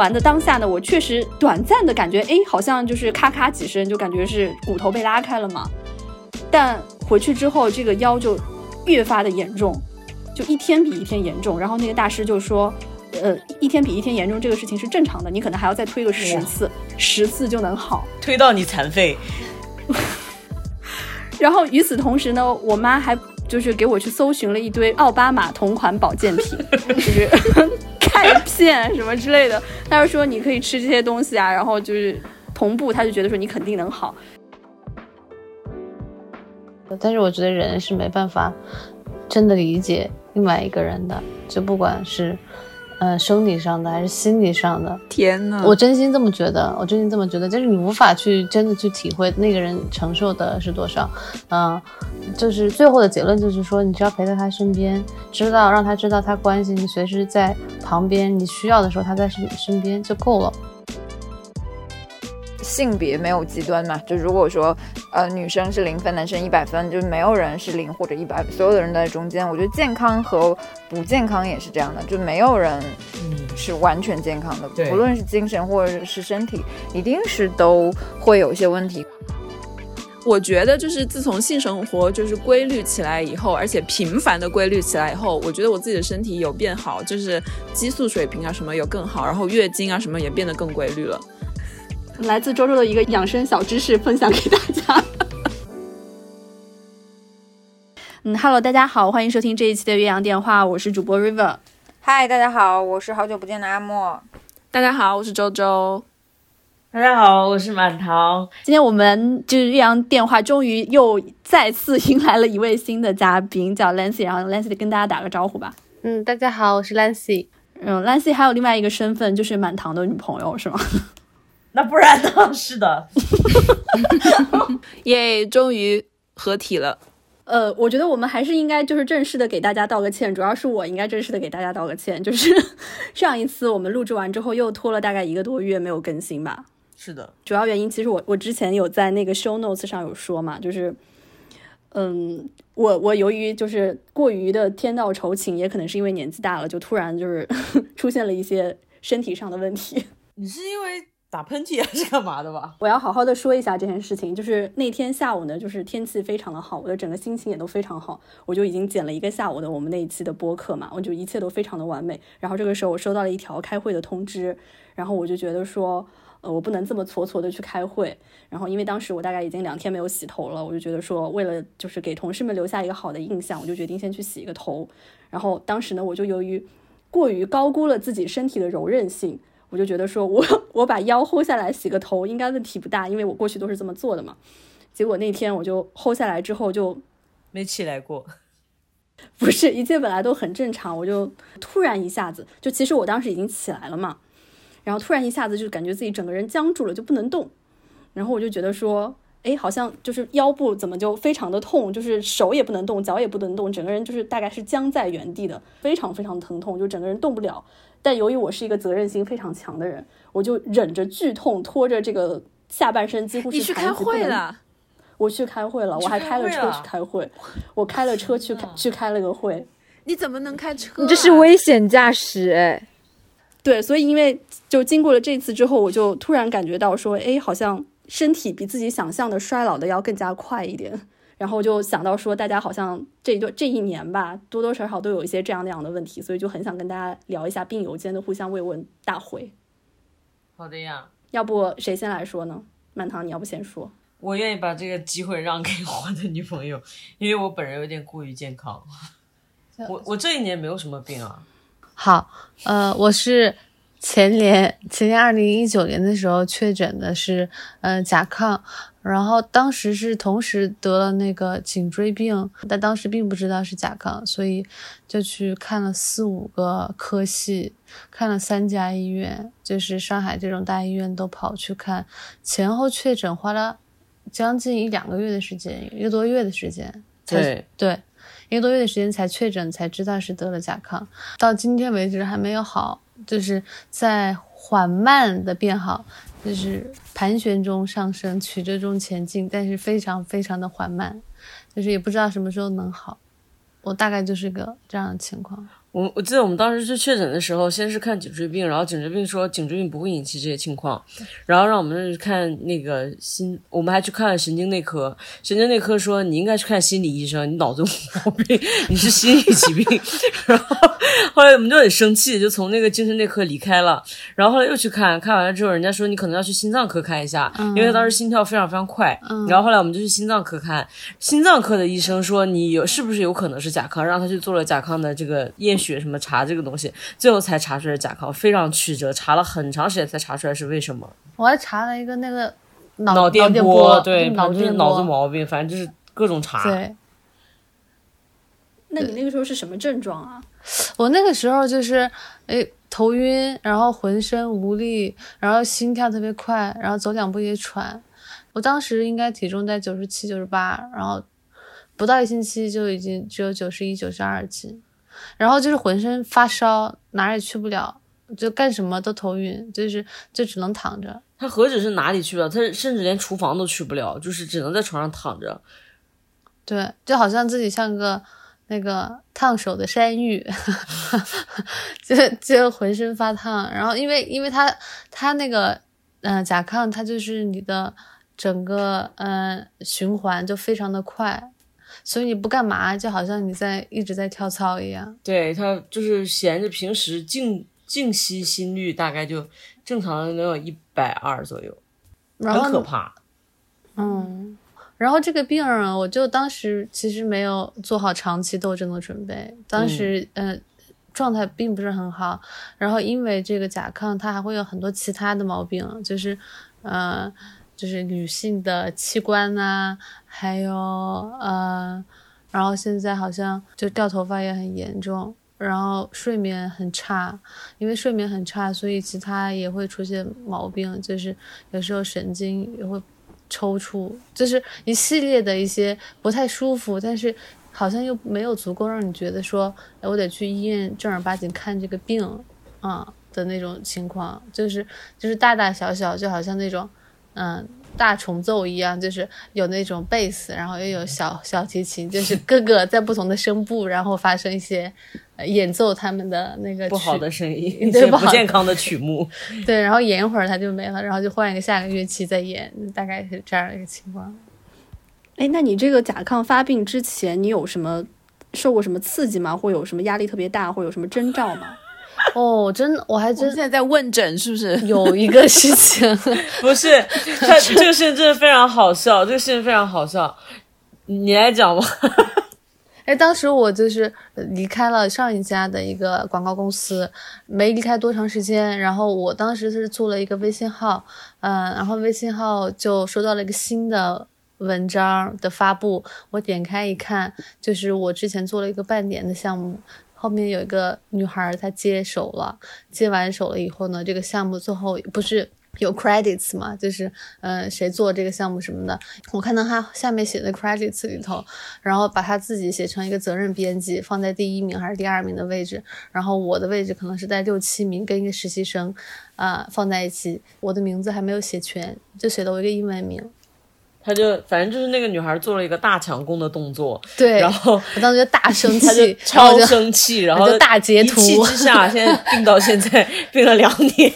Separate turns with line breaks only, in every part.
做完的当下呢，我确实短暂的感觉，哎，好像就是咔咔几声，就感觉是骨头被拉开了嘛。但回去之后，这个腰就越发的严重，就一天比一天严重。然后那个大师就说，呃，一天比一天严重，这个事情是正常的，你可能还要再推个十次，十次就能好，
推到你残废。
然后与此同时呢，我妈还就是给我去搜寻了一堆奥巴马同款保健品，就是钙片什么之类的。他就说你可以吃这些东西啊，然后就是同步，他就觉得说你肯定能好。
但是我觉得人是没办法真的理解另外一个人的，就不管是。呃，生理上的还是心理上的？
天呐，
我真心这么觉得，我真心这么觉得，就是你无法去真的去体会那个人承受的是多少。嗯，就是最后的结论就是说，你只要陪在他身边，知道让他知道他关心你，随时在旁边，你需要的时候他在身身边就够了。
性别没有极端嘛？就如果说，呃，女生是零分，男生一百分，就没有人是零或者一百，所有的人都在中间。我觉得健康和不健康也是这样的，就没有人是完全健康的，不论是精神或者是身体，一定是都会有一些问题。
我觉得就是自从性生活就是规律起来以后，而且频繁的规律起来以后，我觉得我自己的身体有变好，就是激素水平啊什么有更好，然后月经啊什么也变得更规律了。
来自周周的一个养生小知识分享给大家。嗯，Hello，大家好，欢迎收听这一期的岳阳电话，我是主播 River。
嗨，大家好，我是好久不见的阿莫。
大家好，我是周周。
大家好，我是满堂。
今天我们就是岳阳电话，终于又再次迎来了一位新的嘉宾，叫 Lancy，然后 Lancy 跟大家打个招呼吧。
嗯，大家好，我是 Lancy。
嗯，Lancy 还有另外一个身份，就是满堂的女朋友，是吗？
那不然呢？是的，
耶，终于合体了。
呃，我觉得我们还是应该就是正式的给大家道个歉，主要是我应该正式的给大家道个歉，就是 上一次我们录制完之后又拖了大概一个多月没有更新吧。
是的，
主要原因其实我我之前有在那个 show notes 上有说嘛，就是嗯，我我由于就是过于的天道酬勤，也可能是因为年纪大了，就突然就是出现了一些身体上的问题。
你是因为？打喷嚏还是干嘛的吧？
我要好好的说一下这件事情。就是那天下午呢，就是天气非常的好，我的整个心情也都非常好。我就已经剪了一个下午的我们那一期的播客嘛，我就一切都非常的完美。然后这个时候我收到了一条开会的通知，然后我就觉得说，呃，我不能这么蹉跎的去开会。然后因为当时我大概已经两天没有洗头了，我就觉得说，为了就是给同事们留下一个好的印象，我就决定先去洗一个头。然后当时呢，我就由于过于高估了自己身体的柔韧性。我就觉得说，我 我把腰 hold 下来洗个头应该问题不大，因为我过去都是这么做的嘛。结果那天我就 hold 下来之后就
没起来过，
不是一切本来都很正常，我就突然一下子就其实我当时已经起来了嘛，然后突然一下子就感觉自己整个人僵住了，就不能动，然后我就觉得说，哎，好像就是腰部怎么就非常的痛，就是手也不能动，脚也不能动，整个人就是大概是僵在原地的，非常非常疼痛，就整个人动不了。但由于我是一个责任心非常强的人，我就忍着剧痛，拖着这个下半身几乎是
你去开会了，
我去开会了，我还开了车去开会，我开了车去开去开了个会。
你怎么能开车？
你这是危险驾驶哎！
对，所以因为就经过了这次之后，我就突然感觉到说，哎，好像身体比自己想象的衰老的要更加快一点。然后就想到说，大家好像这一段这一年吧，多多少少都有一些这样那样的问题，所以就很想跟大家聊一下病友间的互相慰问大会。
好的呀，
要不谁先来说呢？满堂，你要不先说？
我愿意把这个机会让给我的女朋友，因为我本人有点过于健康。我我这一年没有什么病啊。
好，呃，我是。前年，前年二零一九年的时候确诊的是，呃，甲亢，然后当时是同时得了那个颈椎病，但当时并不知道是甲亢，所以就去看了四五个科系，看了三家医院，就是上海这种大医院都跑去看，前后确诊花了将近一两个月的时间，一个多月的时间，
对。
对，一个多月的时间才确诊，才知道是得了甲亢，到今天为止还没有好。就是在缓慢的变好，就是盘旋中上升，曲折中前进，但是非常非常的缓慢，就是也不知道什么时候能好。我大概就是个这样的情况。
我我记得我们当时去确诊的时候，先是看颈椎病，然后颈椎病说颈椎病不会引起这些情况，然后让我们看那个心，我们还去看了神经内科，神经内科说你应该去看心理医生，你脑子有毛病，你是心理疾病。然后后来我们就很生气，就从那个精神内科离开了。然后后来又去看看完了之后，人家说你可能要去心脏科看一下，因为他当时心跳非常非常快。然后后来我们就去心脏科看，心脏科的医生说你有是不是有可能是甲亢，让他去做了甲亢的这个验。血什么查这个东西，最后才查出来甲亢，非常曲折，查了很长时间才查出来是为什么。
我还查了一个那个
脑
电
波，对，
脑
就是脑子毛病，反正就是各种查。
对。
那你那个时候是什么症状啊？
我那个时候就是哎头晕，然后浑身无力，然后心跳特别快，然后走两步也喘。我当时应该体重在九十七、九十八，然后不到一星期就已经只有九十一、九十二斤。然后就是浑身发烧，哪儿也去不了，就干什么都头晕，就是就只能躺着。
他何止是哪里去不了，他甚至连厨房都去不了，就是只能在床上躺着。
对，就好像自己像个那个烫手的山芋，就就浑身发烫。然后因为因为他他那个嗯甲亢，它就是你的整个嗯循环就非常的快。所以你不干嘛，就好像你在一直在跳操一样。
对他就是闲着，平时静静息心率大概就正常的能有一百二左右，很可怕。
嗯，然后这个病我就当时其实没有做好长期斗争的准备，当时嗯状态并不是很好。然后因为这个甲亢，它还会有很多其他的毛病，就是呃。就是女性的器官呐，还有呃，然后现在好像就掉头发也很严重，然后睡眠很差，因为睡眠很差，所以其他也会出现毛病，就是有时候神经也会抽搐，就是一系列的一些不太舒服，但是好像又没有足够让你觉得说，哎，我得去医院正儿八经看这个病啊的那种情况，就是就是大大小小，就好像那种。嗯，大重奏一样，就是有那种贝斯，然后又有小小提琴，就是各个在不同的声部，然后发生一些演奏他们的那个
不好的声音，
对
不健康的曲目。
对，然后演一会儿它就没了，然后就换一个下个乐器再演，大概是这样的一个情况。
哎，那你这个甲亢发病之前，你有什么受过什么刺激吗？或有什么压力特别大，或有什么征兆吗？
哦，真的，我还真
现在在问诊，是不是
有一个事情？
不是，他这个事情真的非常好笑，这个事情非常好笑，你来讲吧。
哎，当时我就是离开了上一家的一个广告公司，没离开多长时间，然后我当时是做了一个微信号，嗯，然后微信号就收到了一个新的文章的发布，我点开一看，就是我之前做了一个半年的项目。后面有一个女孩，她接手了，接完手了以后呢，这个项目最后不是有 credits 嘛，就是嗯谁做这个项目什么的，我看到她下面写的 credits 里头，然后把她自己写成一个责任编辑，放在第一名还是第二名的位置，然后我的位置可能是在六七名，跟一个实习生啊放在一起，我的名字还没有写全，就写了我一个英文名。
他就反正就是那个女孩做了一个大强攻的动作，
对，
然后
我当时就大生气，
超生气，然后
就大截图，
一气之下，现在病到现在病了两年，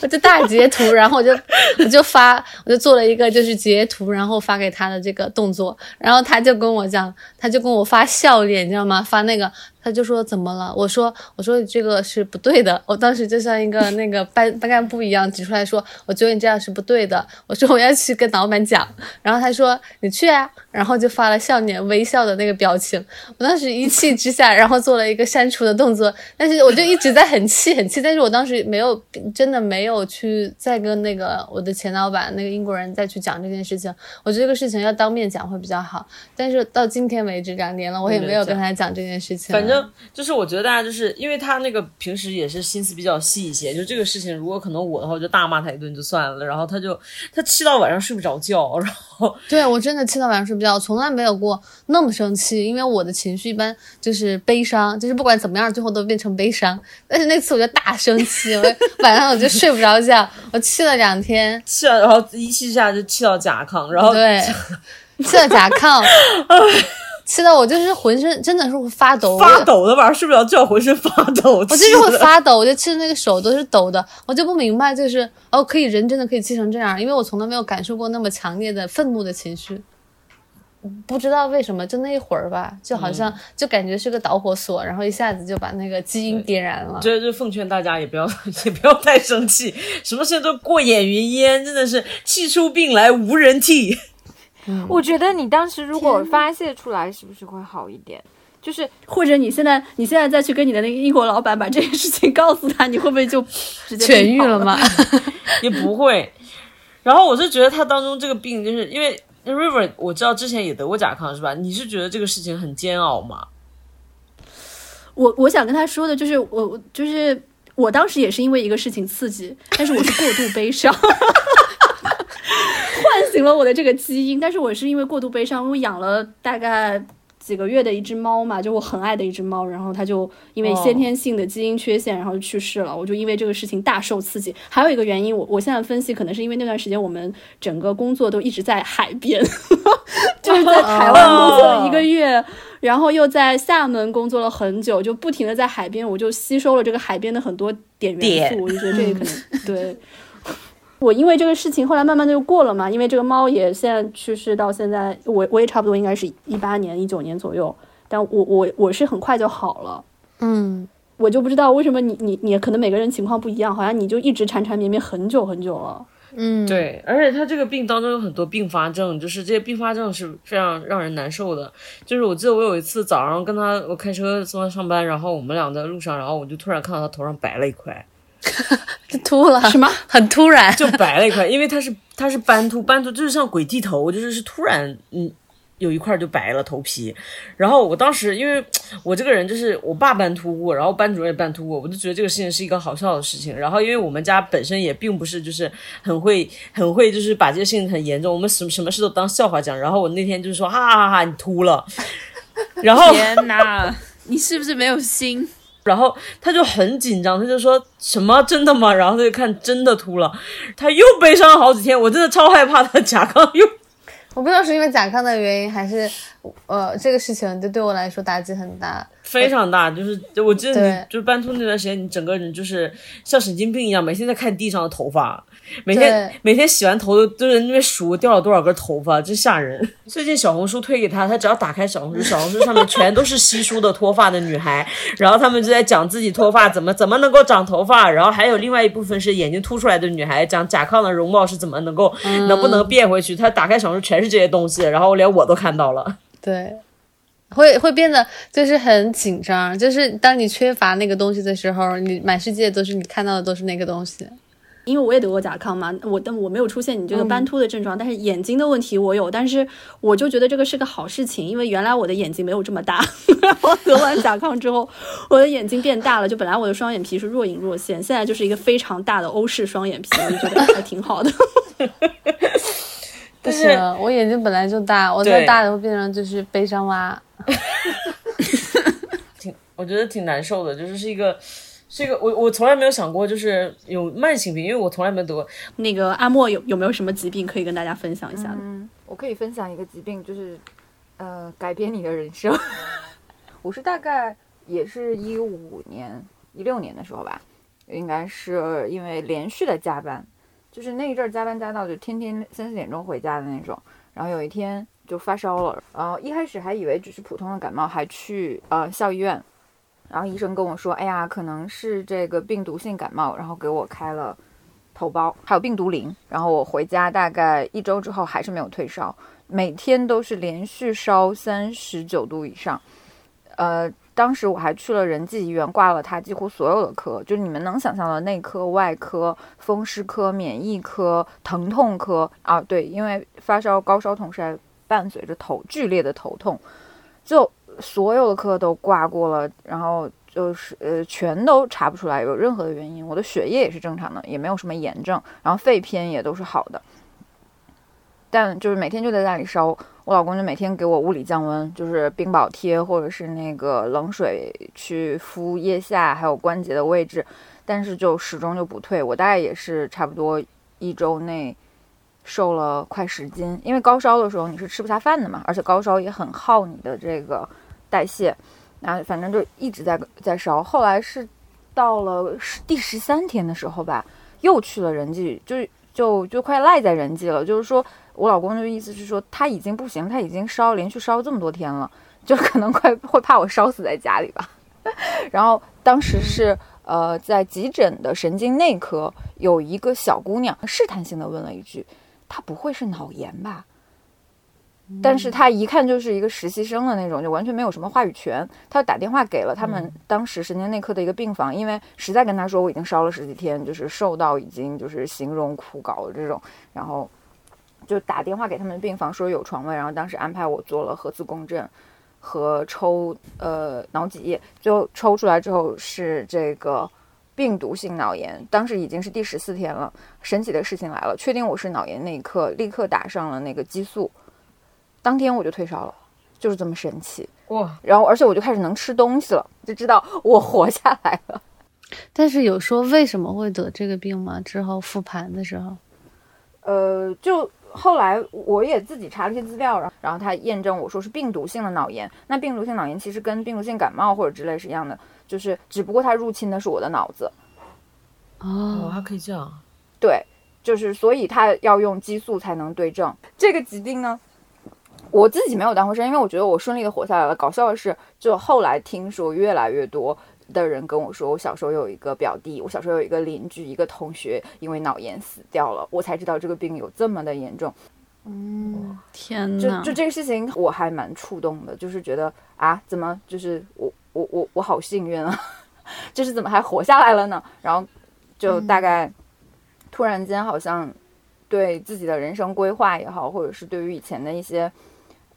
我就大截图，然后我就我就发，我就做了一个就是截图，然后发给他的这个动作，然后他就跟我讲，他就跟我发笑脸，你知道吗？发那个。他就说怎么了？我说我说这个是不对的。我当时就像一个那个班班干部一样指出来说，我觉得你这样是不对的。我说我要去跟老板讲。然后他说你去啊。然后就发了笑脸微笑的那个表情。我当时一气之下，然后做了一个删除的动作。但是我就一直在很气很气。但是我当时没有真的没有去再跟那个我的前老板那个英国人再去讲这件事情。我觉得这个事情要当面讲会比较好。但是到今天为止两年了，我也没有跟他讲这件事情。
反正。就是我觉得大家就是因为他那个平时也是心思比较细一些，就这个事情如果可能我的话，我就大骂他一顿就算了。然后他就他气到晚上睡不着觉，然后
对我真的气到晚上睡不着，从来没有过那么生气。因为我的情绪一般就是悲伤，就是不管怎么样最后都变成悲伤。但是那次我就大生气，我 晚上我就睡不着觉，我气了两天，
气了，然后一气之下就气到甲亢，然后
对，气到甲亢。气到我就是浑身真的是会发抖，
发抖的晚上睡不着觉，浑身发抖。
我就是会发抖，我就气的那个手都是抖的，我就不明白，就是哦，可以人真的可以气成这样，因为我从来没有感受过那么强烈的愤怒的情绪。不知道为什么，就那一会儿吧，就好像就感觉是个导火索，然后一下子就把那个基因点燃了。
这就奉劝大家也不要 也不要太生气，什么事都过眼云烟，真的是气出病来无人替。
我觉得你当时如果发泄出来，是不是会好一点？就是
或者你现在你现在再去跟你的那个英国老板把这件事情告诉他，你会不会就直接
痊愈了吗？
也不会。然后我是觉得他当中这个病，就是因为。River，我知道之前也得过甲亢，是吧？你是觉得这个事情很煎熬吗？
我我想跟他说的就是，我就是我当时也是因为一个事情刺激，但是我是过度悲伤，唤醒了我的这个基因。但是我是因为过度悲伤，我养了大概。几个月的一只猫嘛，就我很爱的一只猫，然后它就因为先天性的基因缺陷，然后就去世了。我就因为这个事情大受刺激。还有一个原因，我我现在分析，可能是因为那段时间我们整个工作都一直在海边，就是在台湾工作了一个月，然后又在厦门工作了很久，就不停的在海边，我就吸收了这个海边的很多碘元素，我就觉得这个可能对。我因为这个事情，后来慢慢的就过了嘛。因为这个猫也现在去世到现在，我我也差不多应该是一八年、一九年左右。但我我我是很快就好了。
嗯，
我就不知道为什么你你你可能每个人情况不一样，好像你就一直缠缠绵绵很久很久了。
嗯，
对，而且他这个病当中有很多并发症，就是这些并发症是非常让人难受的。就是我记得我有一次早上跟他我开车送他上班，然后我们俩在路上，然后我就突然看到他头上白了一块。
秃了
什么？
很突然
就白了一块，因为它是它是斑秃，斑秃就是像鬼剃头，就是是突然嗯有一块就白了头皮。然后我当时因为我这个人就是我爸斑秃过，然后班主任也斑秃过，我就觉得这个事情是一个好笑的事情。然后因为我们家本身也并不是就是很会很会就是把这个事情很严重，我们什什么事都当笑话讲。然后我那天就是说哈哈哈，你秃了。然后
天哪，你是不是没有心？
然后他就很紧张，他就说什么真的吗？然后他就看真的秃了，他又悲伤了好几天。我真的超害怕他甲亢又，
我不知道是因为甲亢的原因，还是呃这个事情就对我来说打击很大。
非常大，就是我记得你就是斑秃那段时间，你整个人就是像神经病一样，每天在看地上的头发，每天每天洗完头都都在那边数掉了多少根头发，真吓人。最近小红书推给他，他只要打开小红书，小红书上面全都是稀疏的脱发的女孩，然后他们就在讲自己脱发怎么怎么能够长头发，然后还有另外一部分是眼睛凸出来的女孩，讲甲亢的容貌是怎么能够能不能变回去。他打开小红书全是这些东西，然后连我都看到了。
对。会会变得就是很紧张，就是当你缺乏那个东西的时候，你满世界都是你看到的都是那个东西。
因为我也得过甲亢嘛，我但我没有出现你这个斑秃的症状，但是眼睛的问题我有，但是我就觉得这个是个好事情，因为原来我的眼睛没有这么大，我得完甲亢之后，我的眼睛变大了，就本来我的双眼皮是若隐若现，现在就是一个非常大的欧式双眼皮，我就觉得还挺好的。
不行，我眼睛本来就大，我再大的会变成就是悲伤蛙。
挺，我觉得挺难受的，就是是一个，是一个，我我从来没有想过，就是有慢性病，因为我从来没得过。
那个阿莫有有没有什么疾病可以跟大家分享一下
嗯，我可以分享一个疾病，就是呃，改变你的人生。我是大概也是一五年、一六年的时候吧，应该是因为连续的加班，就是那一阵儿加班加到就天天三四点钟回家的那种，然后有一天。就发烧了，然后一开始还以为只是普通的感冒，还去呃校医院，然后医生跟我说，哎呀，可能是这个病毒性感冒，然后给我开了头孢，还有病毒灵。然后我回家大概一周之后还是没有退烧，每天都是连续烧三十九度以上。呃，当时我还去了仁济医院挂了他几乎所有的科，就是你们能想象的内科、外科、风湿科、免疫科、疼痛科啊，对，因为发烧高烧同时还。伴随着头剧烈的头痛，就所有的科都挂过了，然后就是呃全都查不出来有任何的原因。我的血液也是正常的，也没有什么炎症，然后肺片也都是好的。但就是每天就在那里烧，我老公就每天给我物理降温，就是冰宝贴或者是那个冷水去敷腋下还有关节的位置，但是就始终就不退。我大概也是差不多一周内。瘦了快十斤。因为高烧的时候你是吃不下饭的嘛，而且高烧也很耗你的这个代谢，然后反正就一直在在烧。后来是到了十第十三天的时候吧，又去了人际，就就就快赖在人际了。就是说我老公的意思是说他已经不行，他已经烧连续烧这么多天了，就可能快会怕我烧死在家里吧。然后当时是呃在急诊的神经内科，有一个小姑娘试探性的问了一句：“她不会是脑炎吧？”但是她一看就是一个实习生的那种，就完全没有什么话语权。她打电话给了他们当时神经内科的一个病房，因为实在跟她说我已经烧了十几天，就是瘦到已经就是形容枯槁的这种，然后就打电话给他们病房说有床位，然后当时安排我做了核磁共振。和抽呃脑脊液，最后抽出来之后是这个病毒性脑炎，当时已经是第十四天了。神奇的事情来了，确定我是脑炎那一刻，立刻打上了那个激素，当天我就退烧了，就是这么神奇
哇！
然后而且我就开始能吃东西了，就知道我活下来了。
但是有说为什么会得这个病吗？之后复盘的时候，
呃，就。后来我也自己查了些资料，然后然后他验证我说是病毒性的脑炎。那病毒性脑炎其实跟病毒性感冒或者之类是一样的，就是只不过它入侵的是我的脑子。
哦，还可以这样。
对，就是所以他要用激素才能对症。这个疾病呢，我自己没有当回事，因为我觉得我顺利的活下来了。搞笑的是，就后来听说越来越多。的人跟我说，我小时候有一个表弟，我小时候有一个邻居，一个同学因为脑炎死掉了，我才知道这个病有这么的严重。
嗯，天
呐，就就这个事情我还蛮触动的，就是觉得啊，怎么就是我我我我好幸运啊，就是怎么还活下来了呢？然后就大概突然间好像对自己的人生规划也好，或者是对于以前的一些。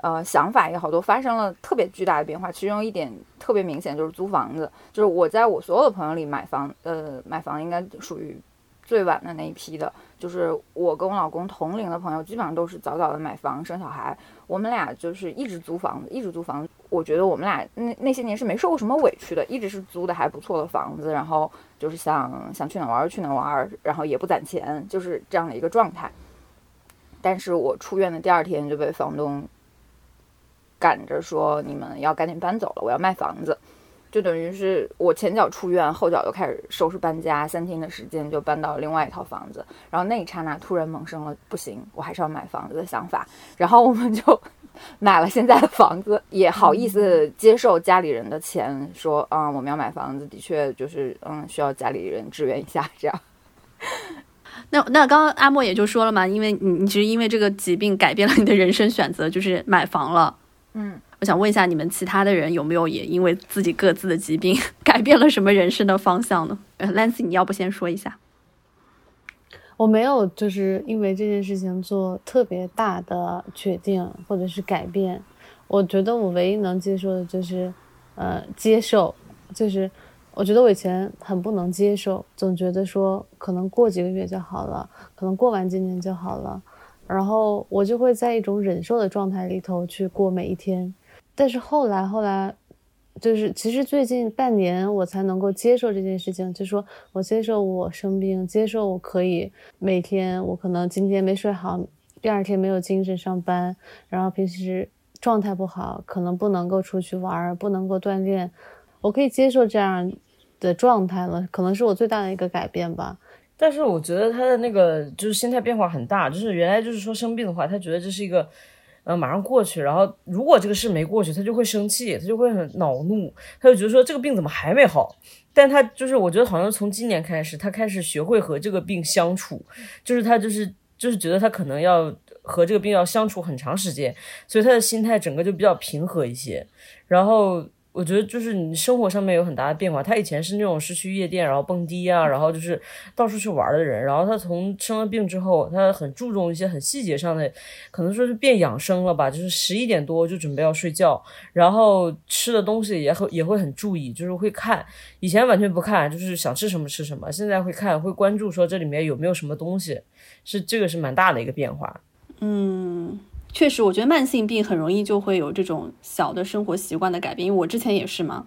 呃，想法也好，都发生了特别巨大的变化。其中一点特别明显就是租房子，就是我在我所有的朋友里买房，呃，买房应该属于最晚的那一批的。就是我跟我老公同龄的朋友，基本上都是早早的买房生小孩。我们俩就是一直租房子，一直租房子。我觉得我们俩那那些年是没受过什么委屈的，一直是租的还不错的房子，然后就是想想去哪玩去哪玩，然后也不攒钱，就是这样的一个状态。但是我出院的第二天就被房东。赶着说你们要赶紧搬走了，我要卖房子，就等于是我前脚出院，后脚就开始收拾搬家，三天的时间就搬到另外一套房子。然后那一刹那突然萌生了不行，我还是要买房子的想法。然后我们就买了现在的房子，也好意思接受家里人的钱，说啊我们要买房子，的确就是嗯需要家里人支援一下这样。
那那刚刚阿莫也就说了嘛，因为你你其实因为这个疾病改变了你的人生选择，就是买房了。
嗯，
我想问一下，你们其他的人有没有也因为自己各自的疾病 改变了什么人生的方向呢？Lancy，你要不先说一下？
我没有，就是因为这件事情做特别大的决定或者是改变。我觉得我唯一能接受的就是，呃，接受。就是我觉得我以前很不能接受，总觉得说可能过几个月就好了，可能过完今年就好了。然后我就会在一种忍受的状态里头去过每一天，但是后来后来，就是其实最近半年我才能够接受这件事情，就说我接受我生病，接受我可以每天我可能今天没睡好，第二天没有精神上班，然后平时状态不好，可能不能够出去玩，不能够锻炼，我可以接受这样的状态了，可能是我最大的一个改变吧。
但是我觉得他的那个就是心态变化很大，就是原来就是说生病的话，他觉得这是一个，呃，马上过去，然后如果这个事没过去，他就会生气，他就会很恼怒，他就觉得说这个病怎么还没好？但他就是我觉得好像从今年开始，他开始学会和这个病相处，就是他就是就是觉得他可能要和这个病要相处很长时间，所以他的心态整个就比较平和一些，然后。我觉得就是你生活上面有很大的变化。他以前是那种是去夜店，然后蹦迪啊，然后就是到处去玩的人。然后他从生了病之后，他很注重一些很细节上的，可能说是变养生了吧。就是十一点多就准备要睡觉，然后吃的东西也会也会很注意，就是会看。以前完全不看，就是想吃什么吃什么。现在会看，会关注说这里面有没有什么东西，是这个是蛮大的一个变化。
嗯。确实，我觉得慢性病很容易就会有这种小的生活习惯的改变，因为我之前也是嘛，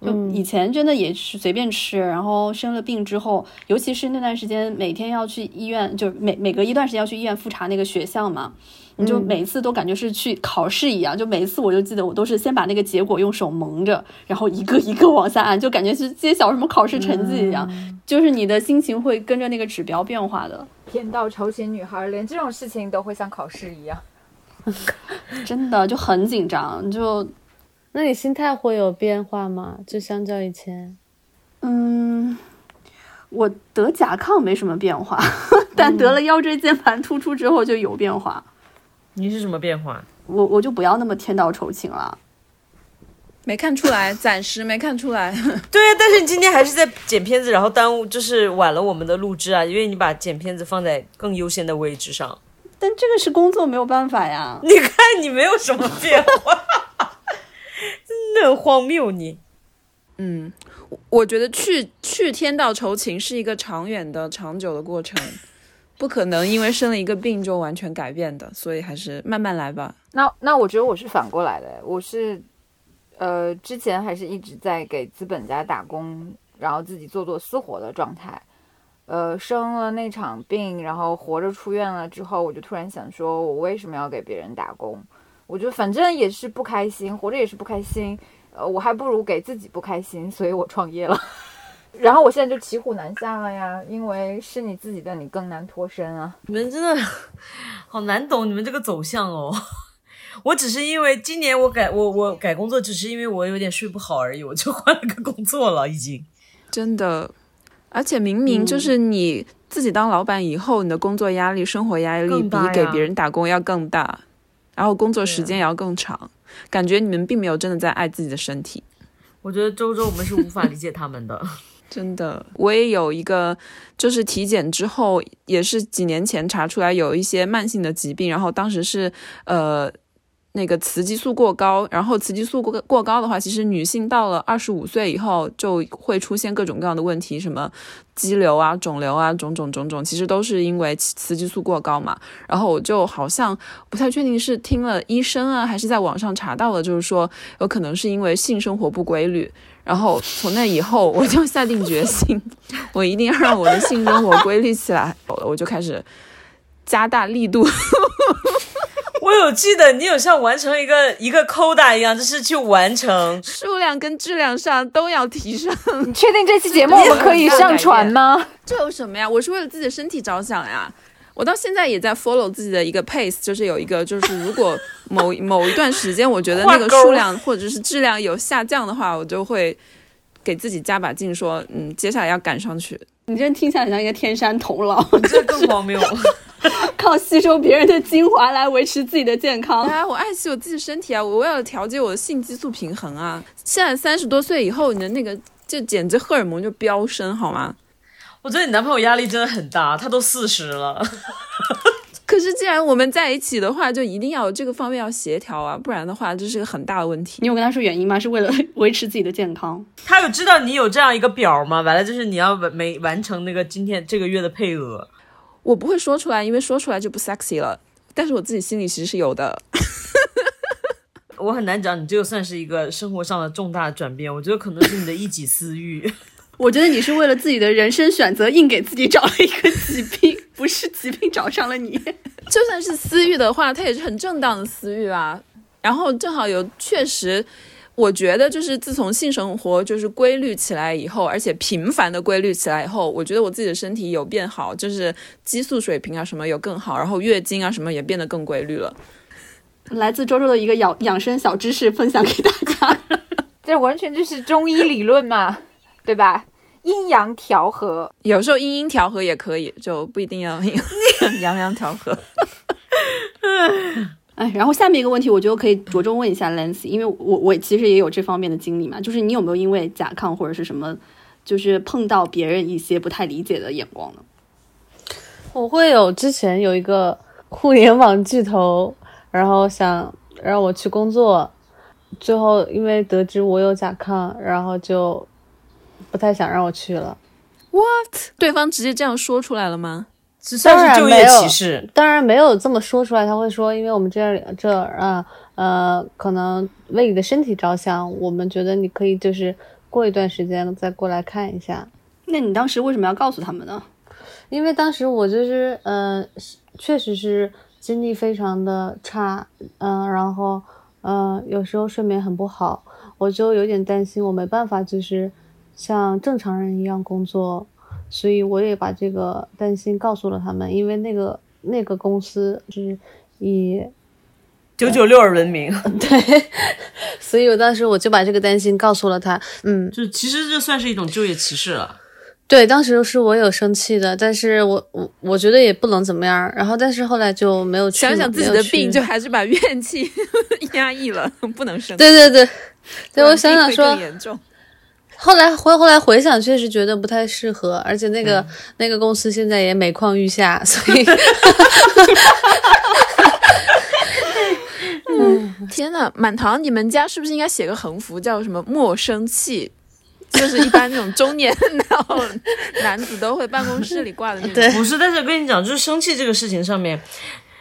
就以前真的也是随便吃，然后生了病之后，尤其是那段时间每天要去医院，就每每隔一段时间要去医院复查那个血项嘛。你就每次都感觉是去考试一样，就每一次我就记得我都是先把那个结果用手蒙着，然后一个一个往下按，就感觉是揭晓什么考试成绩一样，就是你的心情会跟着那个指标变化的。
天道酬勤，女孩连这种事情都会像考试一样，
真的就很紧张。就，
那你心态会有变化吗？就相较以前，
嗯，我得甲亢没什么变化，但得了腰椎间盘突出之后就有变化。
你是什么变化？
我我就不要那么天道酬勤了，
没看出来，暂时没看出来。
对啊，但是你今天还是在剪片子，然后耽误就是晚了我们的录制啊，因为你把剪片子放在更优先的位置上。
但这个是工作，没有办法呀。
你看你没有什么变化，真的很荒谬你。
嗯，我觉得去去天道酬勤是一个长远的、长久的过程。不可能因为生了一个病就完全改变的，所以还是慢慢来吧。
那那我觉得我是反过来的，我是，呃，之前还是一直在给资本家打工，然后自己做做私活的状态。呃，生了那场病，然后活着出院了之后，我就突然想说，我为什么要给别人打工？我就反正也是不开心，活着也是不开心，呃，我还不如给自己不开心，所以我创业了。然后我现在就骑虎难下了呀，因为是你自己的，你更难脱身啊。
你们真的好难懂你们这个走向哦。我只是因为今年我改我我改工作，只是因为我有点睡不好而已，我就换了个工作了，已经。
真的，而且明明就是你自己当老板以后，你的工作压力、生活压力比给别人打工要更大，然后工作时间也要更长，感觉你们并没有真的在爱自己的身体。
我觉得周周我们是无法理解他们的。
真的，我也有一个，就是体检之后，也是几年前查出来有一些慢性的疾病，然后当时是呃那个雌激素过高，然后雌激素过过高的话，其实女性到了二十五岁以后就会出现各种各样的问题，什么肌瘤啊、肿瘤啊，种种种种，其实都是因为雌激素过高嘛。然后我就好像不太确定是听了医生啊，还是在网上查到了，就是说有可能是因为性生活不规律。然后从那以后，我就下定决心，我一定要让我的性生活规律起来。我就开始加大力度。
我有记得你有像完成一个一个扣打一样，就是去完成
数量跟质量上都要提升。
你确定这期节目我们可以上传吗？
这有什么呀？我是为了自己的身体着想呀。我到现在也在 follow 自己的一个 pace，就是有一个，就是如果某 某一段时间我觉得那个数量或者是质量有下降的话，我就会给自己加把劲，说嗯，接下来要赶上去。
你这听起来像一个天山童姥，
这更荒谬，
靠吸收别人的精华来维持自己的健康。
啊，我爱惜我自己身体啊，我为了调节我的性激素平衡啊。现在三十多岁以后，你的那个就简直荷尔蒙就飙升，好吗？
我觉得你男朋友压力真的很大，他都四十了。
可是既然我们在一起的话，就一定要有这个方面要协调啊，不然的话这是个很大的问题。
你有跟他说原因吗？是为了 维持自己的健康？
他有知道你有这样一个表吗？完了就是你要完没完成那个今天这个月的配额。
我不会说出来，因为说出来就不 sexy 了。但是我自己心里其实是有的。
我很难讲，你这个算是一个生活上的重大转变。我觉得可能是你的一己私欲。
我觉得你是为了自己的人生选择，硬给自己找了一个疾病，不是疾病找上了你。
就算是私欲的话，它也是很正当的私欲啊。然后正好有确实，我觉得就是自从性生活就是规律起来以后，而且频繁的规律起来以后，我觉得我自己的身体有变好，就是激素水平啊什么有更好，然后月经啊什么也变得更规律了。
来自周周的一个养养生小知识分享给大家，
这完全就是中医理论嘛。对吧？阴阳调和，
有时候阴阴调和也可以，就不一定要 阳阳调和。
哎，然后下面一个问题，我觉得可以着重问一下 Lancy，因为我我其实也有这方面的经历嘛，就是你有没有因为甲亢或者是什么，就是碰到别人一些不太理解的眼光呢？
我会有之前有一个互联网巨头，然后想让我去工作，最后因为得知我有甲亢，然后就。不太想让我去了
，what？对方直接这样说出来了吗？
算是就业歧视？
当然没有这么说出来，他会说，因为我们这这啊呃，可能为你的身体着想，我们觉得你可以就是过一段时间再过来看一下。
那你当时为什么要告诉他们呢？
因为当时我就是呃，确实是精力非常的差，嗯、然后呃，有时候睡眠很不好，我就有点担心，我没办法就是像正常人一样工作，所以我也把这个担心告诉了他们，因为那个那个公司是以
九九六而闻名，
对，所以我当时我就把这个担心告诉了他，嗯，
就其实这算是一种就业歧视了。
对，当时是我有生气的，但是我我我觉得也不能怎么样，然后但是后来就没有去
想想自己的病，就还是把怨气 压抑了，不能生气。
对对对，对我想想说，
严重。
后来回后来回想，确实觉得不太适合，而且那个、那个公司现在也每况愈下，所以嗯
天呐，满堂，你们家是不是应该写个横幅，叫什么“莫生气”？就是一般那种中年然后男子都会办公室里挂的那种。
对
不是，但是跟你讲，就是生气这个事情上面，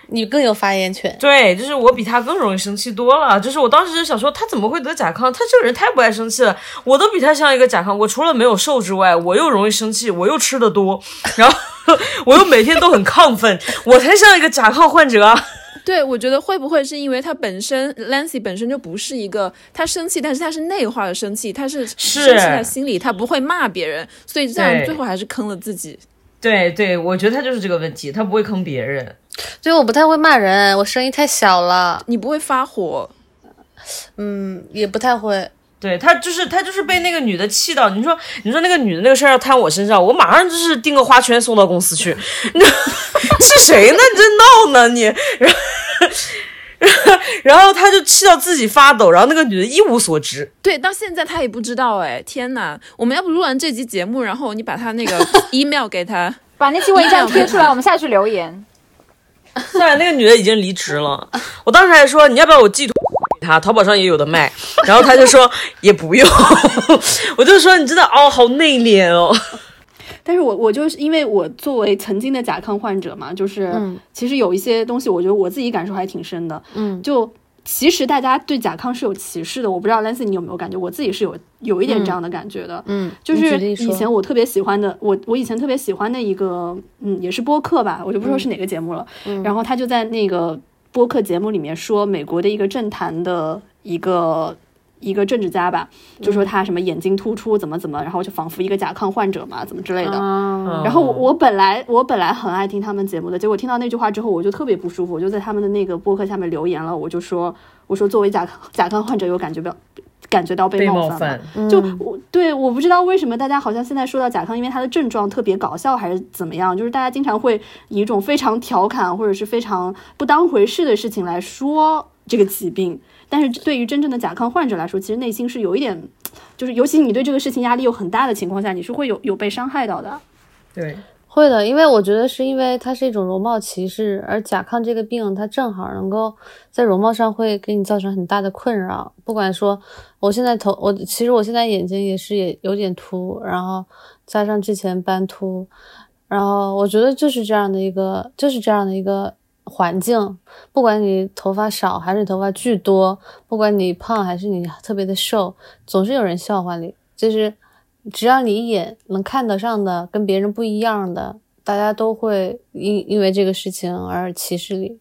你更有发言权。
对，就是我比他更容易生气多了。就是我当时就想说，他怎么会得甲亢？他这个人太不爱生气了。我都比他像一个甲亢，我除了没有瘦之外，我又容易生气，我又吃的多，然后我又每天都很亢奋，我才像一个甲亢患者啊。
对，我觉得会不会是因为他本身 Lancy 本身就不是一个他生气，但是他是内化的生气，他是
是
生气在心里，他不会骂别人，所以这样最后还是坑了自己。
对对，我觉得他就是这个问题，他不会坑别人。
所以我不太会骂人，我声音太小了，
你不会发火，
嗯，也不太会。
对他就是他就是被那个女的气到，你说你说那个女的那个事儿要摊我身上，我马上就是订个花圈送到公司去。你 是谁呢？你这闹呢你？然后然后他就气到自己发抖，然后那个女的一无所知。
对，到现在他也不知道哎，天哪！我们要不录完这期节目，然后你把他那个 email 给他，
把那期文章贴出来，我们下去留言。
虽然那个女的已经离职了，我当时还说你要不要我寄图给她，淘宝上也有的卖。然后她就说 也不用，我就说你真的哦，好内敛哦。
但是我我就是因为我作为曾经的甲亢患者嘛，就是、
嗯
其实有一些东西，我觉得我自己感受还挺深的。
嗯
就其实大家对甲亢是有歧视的，我不知道 Lancy 你有没有感觉，我自己是有有一点这样的感觉的。
嗯，
就是以前我特别喜欢的，我我以前特别喜欢的一个，嗯，也是播客吧，我就不说是哪个节目了。然后他就在那个播客节目里面说，美国的一个政坛的一个一个政治家吧，就说他什么眼睛突出怎么怎么，然后就仿佛一个甲亢患者嘛，怎么之类的。
啊，
然后我我本来我本来很爱听他们节目的，结果听到那句话之后，我就特别不舒服，我就在他们的那个播客下面留言了，我就说我说作为甲亢甲亢患者有感觉到感觉到被
被
冒犯
冒犯。
吗？就我对我不知道为什么大家好像现在说到甲亢，因为他的症状特别搞笑还是怎么样，就是大家经常会以一种非常调侃或者是非常不当回事的事情来说这个疾病，但是对于真正的甲亢患者来说，其实内心是有一点，就是尤其你对这个事情压力又很大的情况下，你是会有有被伤害到的。
对，
会的，因为我觉得是因为它是一种容貌歧视，而甲亢这个病它正好能够在容貌上会给你造成很大的困扰。不管说我现在头，我其实我现在眼睛也是也有点凸，然后加上之前斑秃，然后我觉得就是这样的一个，就是这样的一个环境。不管你头发少还是头发巨多，不管你胖还是你特别的瘦，总是有人笑话你，就是。只要你一眼能看得上的，跟别人不一样的，大家都会因因为这个事情而歧视你。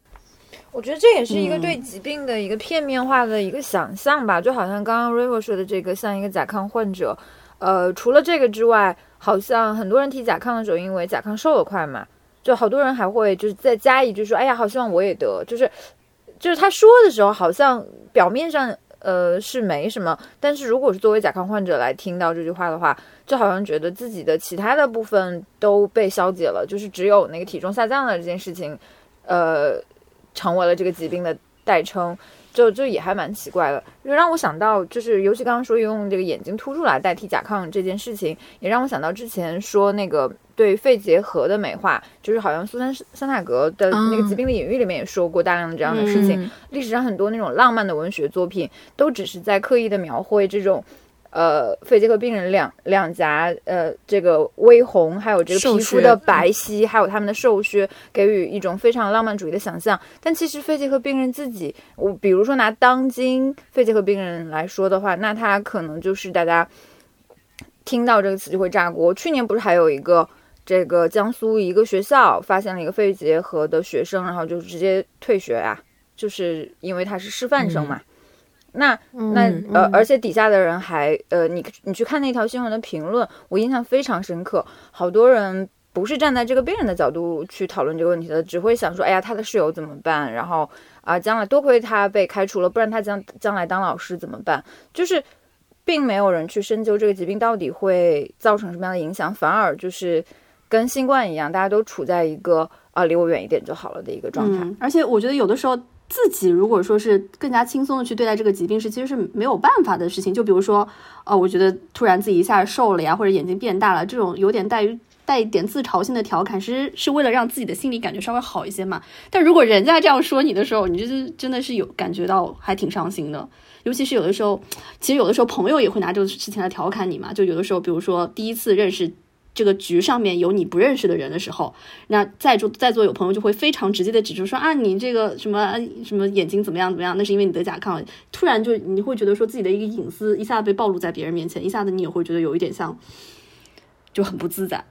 我觉得这也是一个对疾病的一个片面化的一个想象吧，就好像刚刚 River 说的这个，像一个甲亢患者，呃，除了这个之外，好像很多人提甲亢的时候，因为甲亢瘦得快嘛，就好多人还会就是再加一句说，哎呀，好希望我也得，就是就是他说的时候，好像表面上呃是没什么，但是如果是作为甲亢患者来听到这句话的话，就好像觉得自己的其他的部分都被消解了，就是只有那个体重下降的这件事情，呃，成为了这个疾病的代称。就就也还蛮奇怪的，就让我想到，就是尤其刚刚说用这个眼睛突出来代替甲亢这件事情，也让我想到之前说那个对肺结核的美化，就是好像苏珊桑塔格的那个疾病的隐喻里面也说过大量的这样的事情。
嗯
历史上很多那种浪漫的文学作品，都只是在刻意的描绘这种。呃，肺结核病人两两颊呃这个微红，还有这个皮肤的白皙，还有他们的瘦削，给予一种非常浪漫主义的想象。但其实肺结核病人自己，我比如说拿当今肺结核病人来说的话，那他可能就是大家听到这个词就会炸锅。去年不是还有一个这个江苏一个学校发现了一个肺结核的学生，然后就直接退学啊，就是因为他是师范生嘛。那那呃，而且底下的人还呃，你你去看那条新闻的评论，我印象非常深刻。好多人不是站在这个病人的角度去讨论这个问题的，只会想说，哎呀，他的室友怎么办？然后啊，将来多亏他被开除了，不然他将将来当老师怎么办？就是并没有人去深究这个疾病到底会造成什么样的影响，反而就是跟新冠一样，大家都处在一个啊离我远一点就好了的一个状态。
而且我觉得有的时候。自己如果说是更加轻松的去对待这个疾病，是其实是没有办法的事情。就比如说，呃，我觉得突然自己一下瘦了呀，或者眼睛变大了，这种有点带于带一点自嘲性的调侃，其实是为了让自己的心理感觉稍微好一些嘛。但如果人家这样说你的时候，你就是真的是有感觉到还挺伤心的。尤其是有的时候，其实有的时候朋友也会拿这个事情来调侃你嘛。就有的时候，比如说第一次认识。这个局上面有你不认识的人的时候，那在座在座有朋友就会非常直接的指出说啊，你这个什么什么眼睛怎么样怎么样，那是因为你得甲亢。突然就你会觉得说自己的一个隐私一下子被暴露在别人面前，一下子你也会觉得有一点像就很不自在。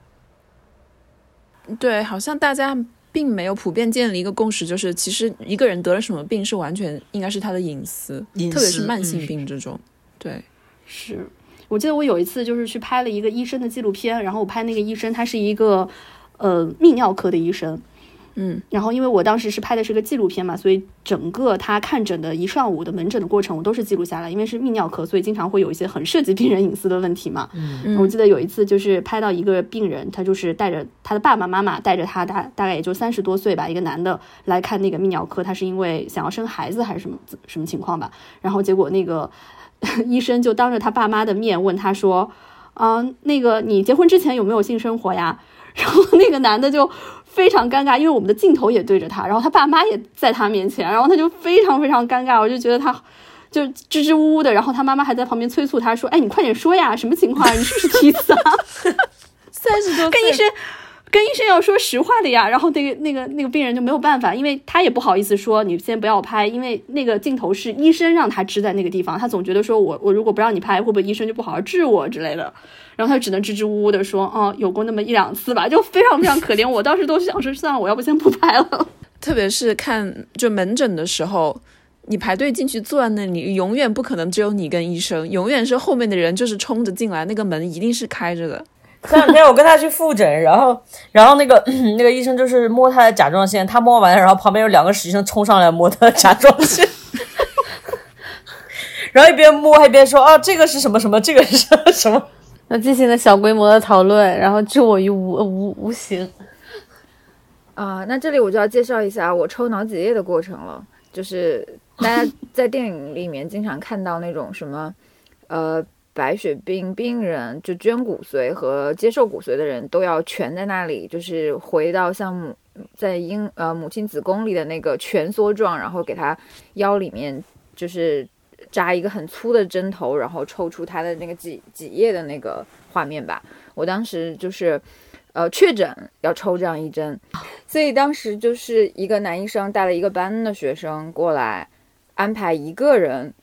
对，好像大家并没有普遍建立一个共识，就是其实一个人得了什么病是完全应该是他的隐私，特别是慢性病这种。对，
是。我记得我有一次就是去拍了一个医生的纪录片，然后我拍那个医生，他是一个呃泌尿科的医生，
嗯，
然后因为我当时是拍的是个纪录片嘛，所以整个他看诊的一上午的门诊的过程我都是记录下来，因为是泌尿科，所以经常会有一些很涉及病人隐私的问题嘛。
嗯，
我记得有一次就是拍到一个病人，他就是带着他的爸爸妈妈带着他大大概也就三十多岁吧，一个男的来看那个泌尿科，他是因为想要生孩子还是什么什么情况吧，然后结果那个。医生就当着他爸妈的面问他说：“啊，那个你结婚之前有没有性生活呀？” 然后那个男的就非常尴尬，因为我们的镜头也对着他，然后他爸妈也在他面前，然后他就非常非常尴尬。我就觉得他就支支吾吾的，然后他妈妈还在旁边催促他说：“哎，你快点说呀，什么情况？你是不是提 子啊？”
三十多
跟医生。跟医生要说实话的呀，然后那个那个那个病人就没有办法，因为他也不好意思说你先不要拍，因为那个镜头是医生让他支在那个地方，他总觉得说我我如果不让你拍，会不会医生就不好好治我之类的，然后他只能支支吾吾的说，哦，有过那么一两次吧，就非常非常可怜。我当时都想说，算了，我要不先不拍了。
特别是看就门诊的时候，你排队进去坐在那里，永远不可能只有你跟医生，永远是后面的人就是冲着进来，那个门一定是开着的。
前两天我跟他去复诊，然后，然后那个 那个医生就是摸他的甲状腺，他摸完，然后旁边有两个实习生冲上来摸他的甲状腺，然后一边摸还一边说啊，这个是什么什么，这个是什么什么，
那进行了小规模的讨论，然后置我于无无无形。
啊，那这里我就要介绍一下我抽脑脊液的过程了，就是大家在电影里面经常看到那种什么，呃。白血病病人就捐骨髓和接受骨髓的人都要蜷在那里，就是回到像母在婴呃母亲子宫里的那个蜷缩状，然后给他腰里面就是扎一个很粗的针头，然后抽出他的那个脊脊液的那个画面吧。我当时就是呃确诊要抽这样一针，所以当时就是一个男医生带了一个班的学生过来，安排一个人。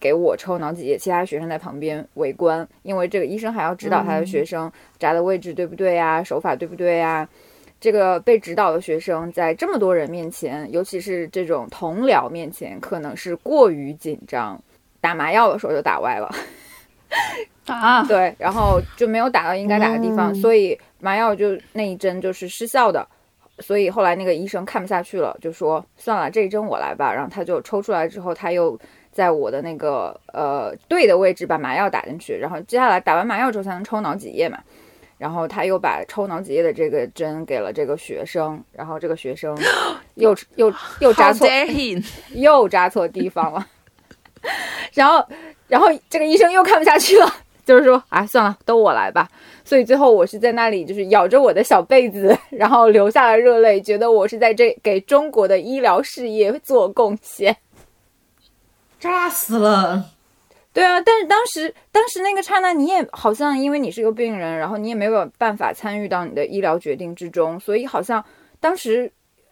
给我抽脑脊液，其他学生在旁边围观，因为这个医生还要指导他的学生扎的位置对不对呀，手法对不对呀。这个被指导的学生在这么多人面前，尤其是这种同僚面前，可能是过于紧张，打麻药的时候就打歪了。
啊
对，然后就没有打到应该打的地方，所以麻药就那一针就是失效的。所以后来那个医生看不下去了，就说算了，这一针我来吧。然后他就抽出来之后，他又。在我的那个呃对的位置把麻药打进去，然后接下来打完麻药之后才能抽脑脊液嘛。然后他又把抽脑脊液的这个针给了这个学生，然后这个学生 又又又扎错，又扎错地方了。然后然后这个医生又看不下去了，就是说啊算了，都我来吧。所以最后我是在那里就是咬着我的小被子，然后流下了热泪，觉得我是在这给中国的医疗事业做贡献。
炸死了，
对啊，但是当时当时那个刹那，你也好像因为你是个病人，然后你也没有办法参与到你的医疗决定之中，所以好像当时，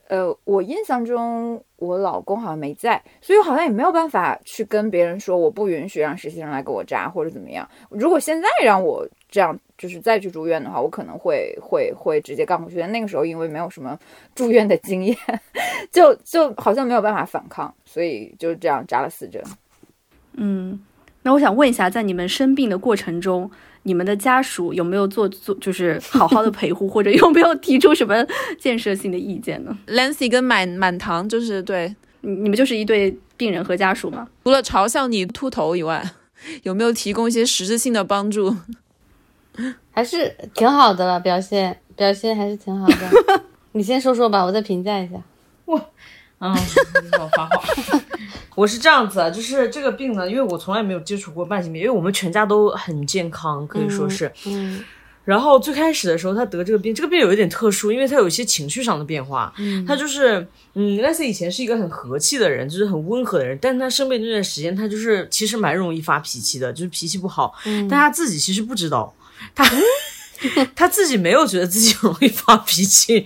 呃，我印象中我老公好像没在，所以好像也没有办法去跟别人说我不允许让实习生来给我扎或者怎么样。如果现在让我这样就是再去住院的话，我可能会会会直接干回去。但那个时候因为没有什么 住院的经验，就就好像没有办法反抗，所以就这样扎了四针。
嗯，那我想问一下，在你们生病的过程中，你们的家属有没有做做就是好好的陪护，或者有没有提出什么建设性的意见呢
？Lancy 跟满满堂就是对，
你你们就是一对病人和家属吗？
除了嘲笑你秃头以外，有没有提供一些实质性的帮助？
还是挺好的了，表现表现还是挺好的。你先说说吧，我再评价一下。
嗯，让我发话。我是这样子啊，就是这个病呢，因为我从来没有接触过慢性病，因为我们全家都很健康，可以说是。
嗯
然后最开始的时候，他得这个病，这个病有一点特殊，因为他有一些情绪上的变化。
嗯
他就是，嗯，Leslie 以前是一个很和气的人，就是很温和的人，但是他生病那段时间，他就是其实蛮容易发脾气的，就是脾气不好，
嗯
但他自己其实不知道，他。他自己没有觉得自己容易发脾气，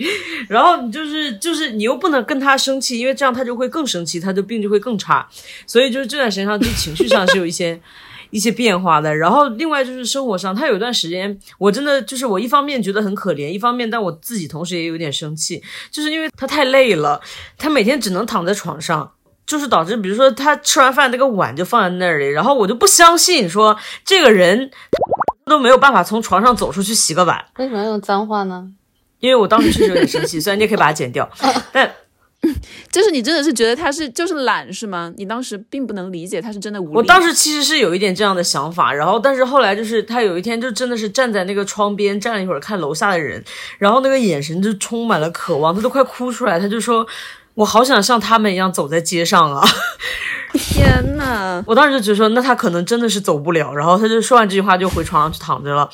然后你就是就是你又不能跟他生气，因为这样他就会更生气，他的病就会更差。所以就是这段时间上，就情绪上是有一些 一些变化的。然后另外就是生活上，他有一段时间，我真的就是我一方面觉得很可怜，一方面但我自己同时也有点生气，就是因为他太累了，他每天只能躺在床上。就是导致，比如说他吃完饭那个碗就放在那里，然后我就不相信说这个人都没有办法从床上走出去洗个碗，
为什么要用脏话呢？
因为我当时确实有点生气，虽然你也可以把它剪掉，但
就是你真的是觉得他是就是懒是吗？你当时并不能理解他是真的无力。
我当时其实是有一点这样的想法，然后但是后来就是他有一天就真的是站在那个窗边站了一会儿看楼下的人，然后那个眼神就充满了渴望，他都快哭出来，他就说：“我好想像他们一样走在街上啊。”
天呐，
我当时就觉得说，那他可能真的是走不了，然后他就说完这句话就回床上去躺着了，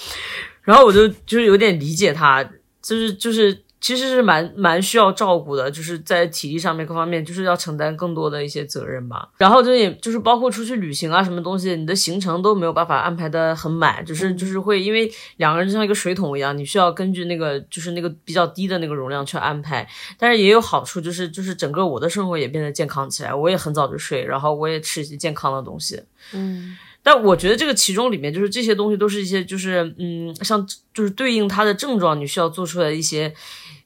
然后我就就是有点理解他，就是就是其实是蛮蛮需要照顾的，就是在体力上面各方面，就是要承担更多的一些责任吧。然后就也就是包括出去旅行啊，什么东西，你的行程都没有办法安排的很满，就是就是会因为两个人就像一个水桶一样，你需要根据那个就是那个比较低的那个容量去安排。但是也有好处，就是就是整个我的生活也变得健康起来，我也很早就睡，然后我也吃一些健康的东西。
嗯
但我觉得这个其中里面，就是这些东西都是一些，就是嗯，像就是对应它的症状，你需要做出来一些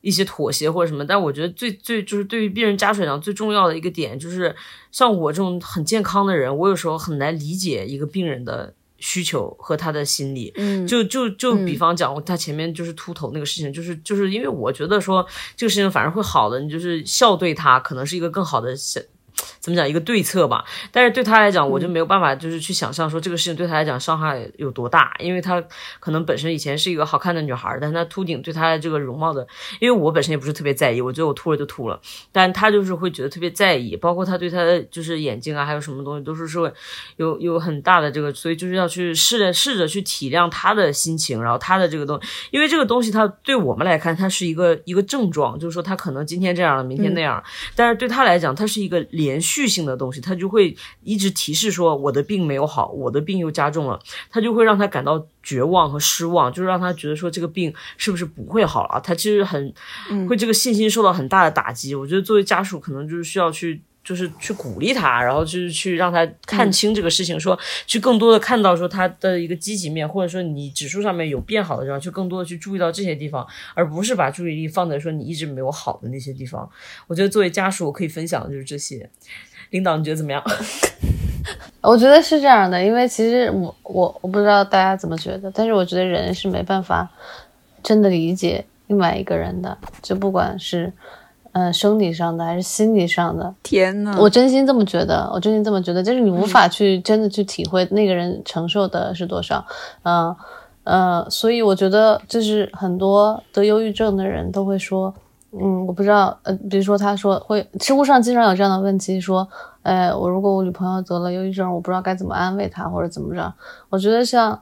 一些妥协或者什么。但我觉得最最就是对于病人家属来讲最重要的一个点，就是像我这种很健康的人，我有时候很难理解一个病人的需求和他的心理。
嗯，
就就就比方讲，他前面就是秃头那个事情，就是就是因为我觉得说这个事情反而会好的，你就是笑对他可能是一个更好的怎么讲一个对策吧。但是对他来讲，我就没有办法就是去想象说这个事情对他来讲伤害有多大，因为他可能本身以前是一个好看的女孩，但是她秃顶对她这个容貌的，因为我本身也不是特别在意，我觉得我秃了就秃了，但他就是会觉得特别在意，包括他对他的就是眼睛啊，还有什么东西都是说有有很大的这个，所以就是要去试着试着去体谅他的心情，然后他的这个东西，因为这个东西它对我们来看，它是一个一个症状，就是说他可能今天这样了，明天那样了，但是对他来讲，它是一个连续性的东西，他就会一直提示说我的病没有好，我的病又加重了，他就会让他感到绝望和失望，就是让他觉得说这个病是不是不会好了，他其实很会这个信心受到很大的打击。我觉得作为家属，可能就是需要去。就是去鼓励他，然后就是去让他看清这个事情，说去更多的看到说他的一个积极面，或者说你指数上面有变好的地方，去更多的去注意到这些地方，而不是把注意力放在说你一直没有好的那些地方。我觉得作为家属，我可以分享的就是这些。领导，你觉得怎么样？
我觉得是这样的，因为其实我我我不知道大家怎么觉得，但是我觉得人是没办法真的理解另外一个人的，就不管是呃生理上的还是心理上的，
天呐，
我真心这么觉得，我真心这么觉得，就是你无法去真的去体会那个人承受的是多少，嗯呃，所以我觉得就是很多得忧郁症的人都会说，嗯，我不知道，呃，比如说他说会，知乎上经常有这样的问题，说，呃，我如果我女朋友得了忧郁症，我不知道该怎么安慰她或者怎么着。我觉得像，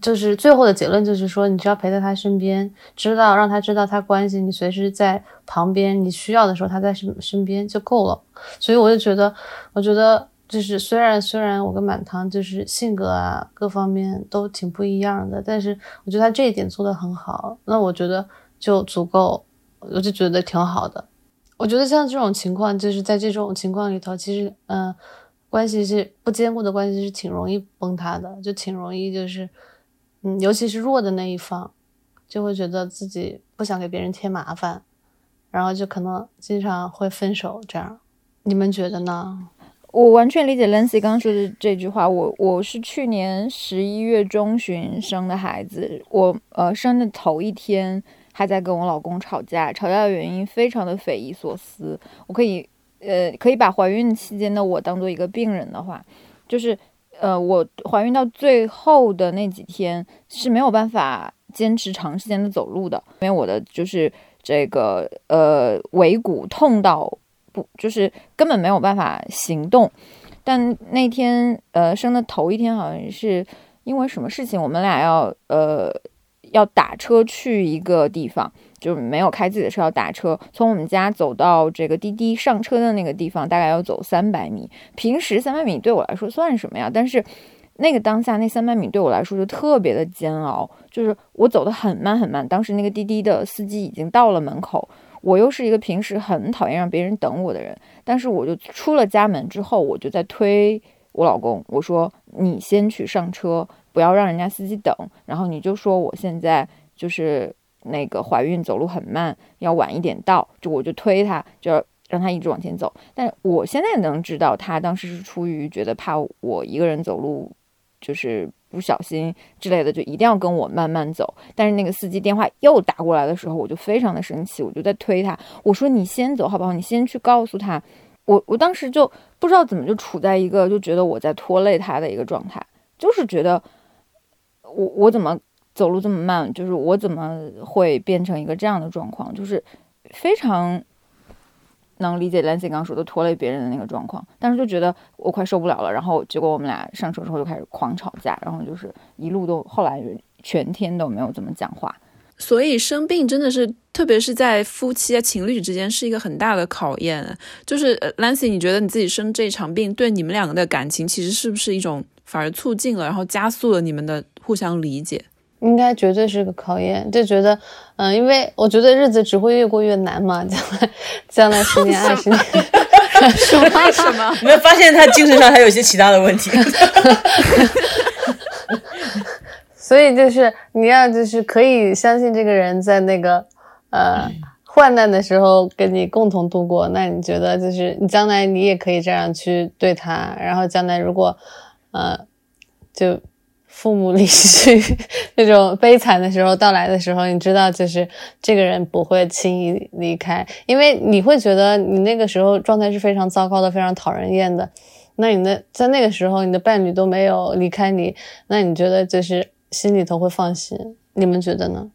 就是最后的结论就是说，你只要陪在他身边，知道让他知道他关心你，随时在旁边，你需要的时候他在身身边就够了。所以我就觉得，我觉得就是虽然虽然我跟满堂就是性格啊各方面都挺不一样的，但是我觉得他这一点做得很好，那我觉得就足够，我就觉得挺好的。我觉得像这种情况，就是在这种情况里头，其实嗯、关系是不坚固的关系是挺容易崩塌的，就挺容易就是嗯，尤其是弱的那一方，就会觉得自己不想给别人添麻烦，然后就可能经常会分手。这样，你们觉得呢？
我完全理解 Lancy 刚刚说的这句话。我我是去年十一月中旬生的孩子，我呃生的头一天还在跟我老公吵架，吵架的原因非常的匪夷所思。我可以呃可以把怀孕期间的我当做一个病人的话，就是呃我怀孕到最后的那几天是没有办法坚持长时间的走路的，因为我的就是这个呃尾骨痛到不。就是根本没有办法行动，但那天呃生的头一天好像是因为什么事情，我们俩要呃要打车去一个地方，就没有开自己的车要打车，从我们家走到这个滴滴上车的那个地方大概要走三百米。平时三百米对我来说算什么呀？但是那个当下那三百米对我来说就特别的煎熬，就是我走得很慢很慢。当时那个滴滴的司机已经到了门口。我又是一个平时很讨厌让别人等我的人，但是我就出了家门之后，我就在推我老公，我说你先去上车，不要让人家司机等。然后你就说我现在就是那个怀孕，走路很慢，要晚一点到。就我就推他，就要让他一直往前走。但我现在能知道，他当时是出于觉得怕我一个人走路，就是。不小心之类的，就一定要跟我慢慢走。但是那个司机电话又打过来的时候，我就非常的生气，我就在推他，我说你先走好不好？你先去告诉他。我我当时就不知道怎么就处在一个就觉得我在拖累他的一个状态，就是觉得我我怎么走路这么慢，就是我怎么会变成一个这样的状况，就是非常。能理解 Lancy 刚刚说的拖累别人的那个状况，但是就觉得我快受不了了，然后结果我们俩上车之后就开始狂吵架，然后就是一路都后来全天都没有怎么讲话。
所以生病真的是，特别是在夫妻啊情侣之间是一个很大的考验。就是 Lancy，你觉得你自己生这场病对你们两个的感情其实是不是一种反而促进了，然后加速了你们的互相理解？
应该绝对是个考验，就觉得，嗯，因为我觉得日子只会越过越难嘛，将来，将来十年二十年，
为什么？
没有发现他精神上还有一些其他的问题，
所以就是你要就是可以相信这个人在那个呃患难的时候跟你共同度过，那你觉得就是你将来你也可以这样去对他，然后将来如果呃就。父母离去那种悲惨的时候到来的时候，你知道，就是这个人不会轻易离开，因为你会觉得你那个时候状态是非常糟糕的，非常讨人厌的。那你的在那个时候，你的伴侣都没有离开你，那你觉得就是心里头会放心？你们觉得呢？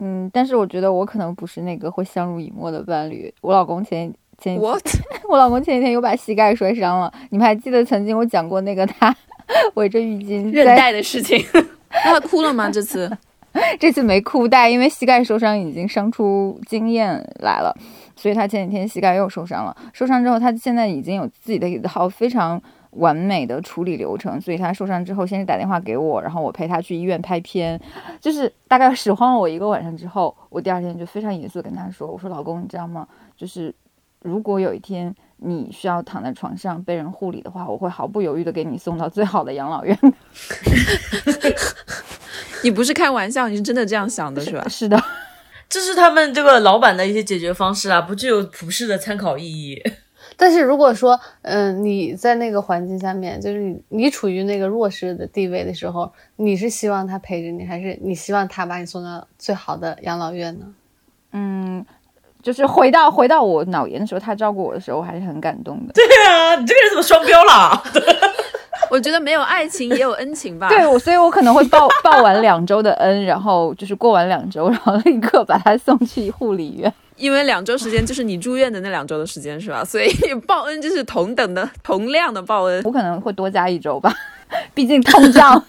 嗯，但是我觉得我可能不是那个会相濡以沫的伴侣。我老公前前我 我老公前几天又把膝盖摔伤了，你们还记得曾经我讲过那个他？围着浴巾
韧带的事情，
那 他哭了吗？这次，
这次没哭带，因为膝盖受伤已经伤出经验来了，所以他前几天膝盖又受伤了。受伤之后，他现在已经有自己的一套非常完美的处理流程。所以他受伤之后，先是打电话给我，然后我陪他去医院拍片，就是大概使唤了我一个晚上之后，我第二天就非常严肃跟他说：“我说老公，你知道吗？就是如果有一天。”你需要躺在床上被人护理的话，我会毫不犹豫的给你送到最好的养老院。
你不是开玩笑，你是真的这样想的，是吧？
是的，
这是他们这个老板的一些解决方式啊，不具有普世的参考意义。
但是如果说，嗯，你在那个环境下面，就是你你处于那个弱势的地位的时候，你是希望他陪着你，还是你希望他把你送到最好的养老院呢？
嗯。就是回到回到我脑炎的时候，他照顾我的时候，我还是很感动的。
对啊，你这个人怎么双标了？
我觉得没有爱情也有恩情吧。
对，我所以我可能会报报完两周的恩，然后就是过完两周，然后立刻把他送去护理院。
因为两周时间就是你住院的那两周的时间，是吧？所以报恩就是同等的、同量的报恩。
我可能会多加一周吧，毕竟通胀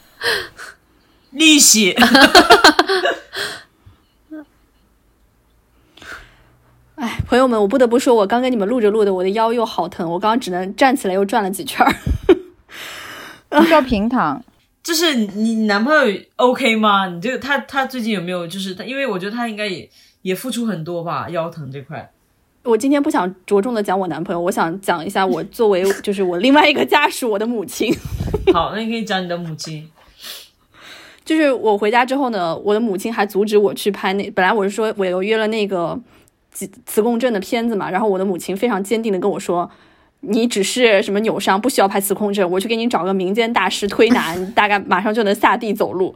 利息。
哎，朋友们，我不得不说，我刚跟你们录着录的，我的腰又好疼，我刚刚只能站起来又转了几圈儿。
需要平躺。
就是你男朋友 OK 吗？你这个他他最近有没有就是他？因为我觉得他应该也也付出很多吧，腰疼这块。
我今天不想着重的讲我男朋友，我想讲一下我作为就是我另外一个家属，我的母亲。
好，那你可以讲你的母亲。
就是我回家之后呢，我的母亲还阻止我去拍那，本来我是说我又约了那个磁磁共振的片子嘛，然后我的母亲非常坚定的跟我说。你只是什么扭伤，不需要拍磁共振，我去给你找个民间大师推拿，你大概马上就能下地走路。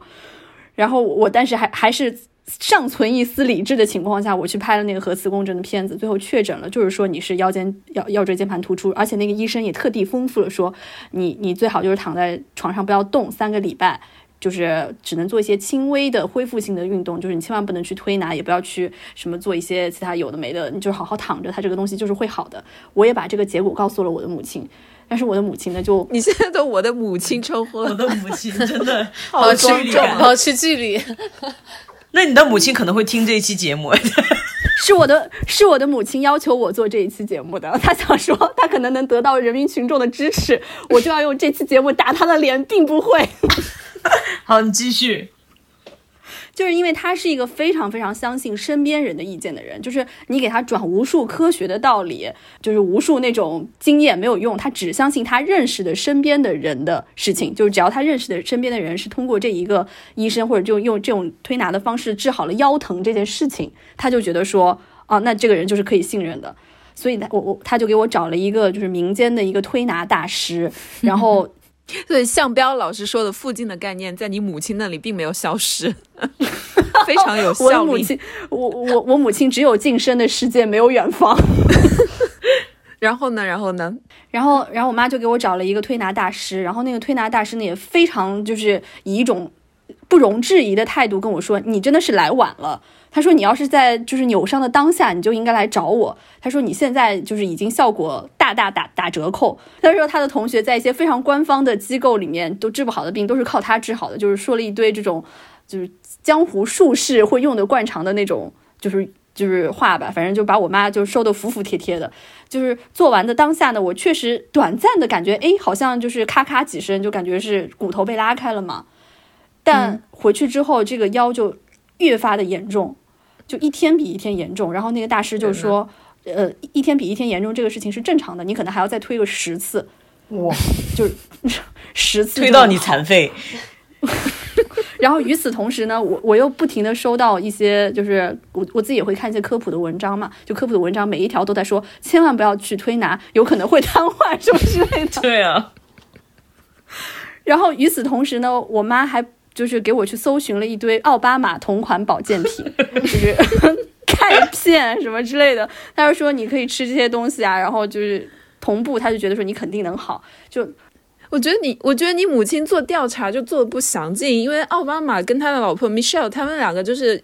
然后我，但是还还是尚存一丝理智的情况下，我去拍了那个核磁共振的片子，最后确诊了，就是说你是腰间腰腰椎间盘突出，而且那个医生也特地吩咐了说，你你最好就是躺在床上不要动三个礼拜。就是只能做一些轻微的恢复性的运动，就是你千万不能去推拿，也不要去什么做一些其他有的没的，你就好好躺着，它这个东西就是会好的。我也把这个结果告诉了我的母亲，但是我的母亲呢，就
你现在都我的母亲称呼了，
我的母亲真的
保持
距离感
保持距离。
那你的母亲可能会听这一期节目，
是我的，是我的母亲要求我做这一期节目的。她想说，她可能能得到人民群众的支持，我就要用这期节目打她的脸，并不会。
好，你继续。
就是因为他是一个非常非常相信身边人的意见的人，就是你给他转无数科学的道理，就是无数那种经验没有用，他只相信他认识的身边的人的事情，就是只要他认识的身边的人是通过这一个医生或者就用这种推拿的方式治好了腰疼这件事情，他就觉得说，哦，那这个人就是可以信任的，所以，他我我他就给我找了一个就是民间的一个推拿大师，然后。
所以向彪老师说的“附近”的概念，在你母亲那里并没有消失，非常有效
力。我母亲，我我我母亲只有近身的世界，没有远方。
然后呢？然后呢？
然后，然后我妈就给我找了一个推拿大师，然后那个推拿大师呢，也非常就是以一种不容置疑的态度跟我说：“你真的是来晚了。”他说：“你要是在就是扭伤的当下，你就应该来找我。”他说：“你现在就是已经效果大大打打折扣。”他说：“他的同学在一些非常官方的机构里面都治不好的病，都是靠他治好的。”就是说了一堆这种就是江湖术士会用的惯常的那种就是就是话吧。反正就把我妈就收的服服帖帖的。就是做完的当下呢，我确实短暂的感觉，哎，好像就是咔咔几声，就感觉是骨头被拉开了嘛。但回去之后，这个腰就越发的严重。就一天比一天严重，然后那个大师就说，呃，一天比一天严重，这个事情是正常的，你可能还要再推个十次，
哇，
就是十次
推到你残废。
然后与此同时呢，我我又不停的收到一些，就是我我自己也会看一些科普的文章嘛，就科普的文章每一条都在说，千万不要去推拿，有可能会瘫痪什么之类的。
对啊。
然后与此同时呢，我妈还。就是给我去搜寻了一堆奥巴马同款保健品，就是 钙片什么之类的。他就说你可以吃这些东西啊，然后就是同步，他就觉得说你肯定能好。就
我觉得你，我觉得你母亲做调查就做的不详尽，因为奥巴马跟他的老婆 Michelle 他们两个就是。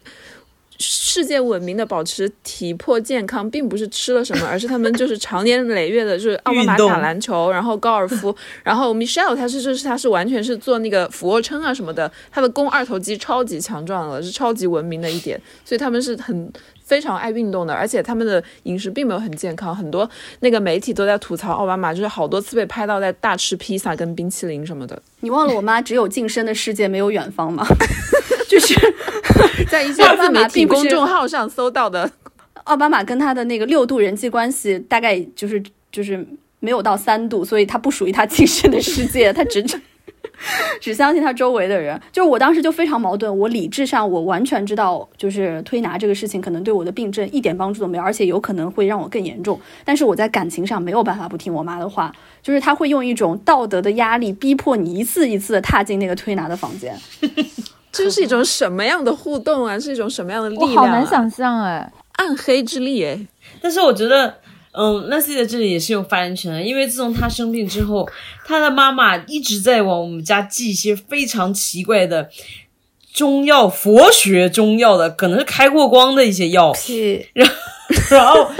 世界闻名的保持体魄健康，并不是吃了什么，而是他们就是常年累月的，就是奥巴马打篮球，然后高尔夫，然后 Michelle 他是就是他是完全是做那个俯卧撑啊什么的，他的肱二头肌超级强壮了，是超级文明的一点，所以他们是很非常爱运动的，而且他们的饮食并没有很健康，很多那个媒体都在吐槽奥巴马，就是好多次被拍到在大吃披萨跟冰淇淋什么的。
你忘了我妈只有近身的世界没有远方吗？就是
在一些自媒体公众号上搜到的，
奥巴马跟他的那个六度人际关系大概就是就是没有到三度，所以他不属于他亲身的世界，他只 只相信他周围的人。就是我当时就非常矛盾，我理智上我完全知道，就是推拿这个事情可能对我的病症一点帮助都没有，而且有可能会让我更严重。但是我在感情上没有办法不听我妈的话，就是他会用一种道德的压力逼迫你一次一次的踏进那个推拿的房间。
这是一种什么样的互动啊？是一种什么样的力量？
我好难想象哎，
暗黑之力哎。
但是我觉得，嗯，纳西在这里也是有发言权的，因为自从他生病之后，他的妈妈一直在往我们家寄一些非常奇怪的中药，佛学中药的，可能是开过光的一些药，然后。然后，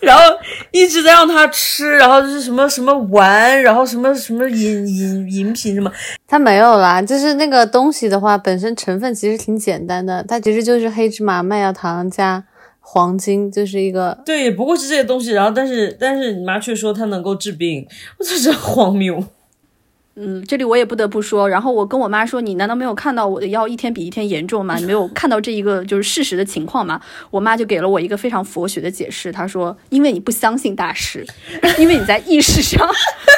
然后一直在让他吃，然后就是什么什么玩，然后什么什么饮饮饮品什么，
他没有啦。就是那个东西的话，本身成分其实挺简单的，它其实就是黑芝麻、麦芽糖加黄金，就是一个
对，不过是这些东西。然后，但是但是你妈却说它能够治病，我真是荒谬。
嗯，这里我也不得不说，然后我跟我妈说：“你难道没有看到我的腰一天比一天严重吗？你没有看到这一个就是事实的情况吗？”我妈就给了我一个非常佛学的解释，她说：“因为你不相信大师，因为你在意识上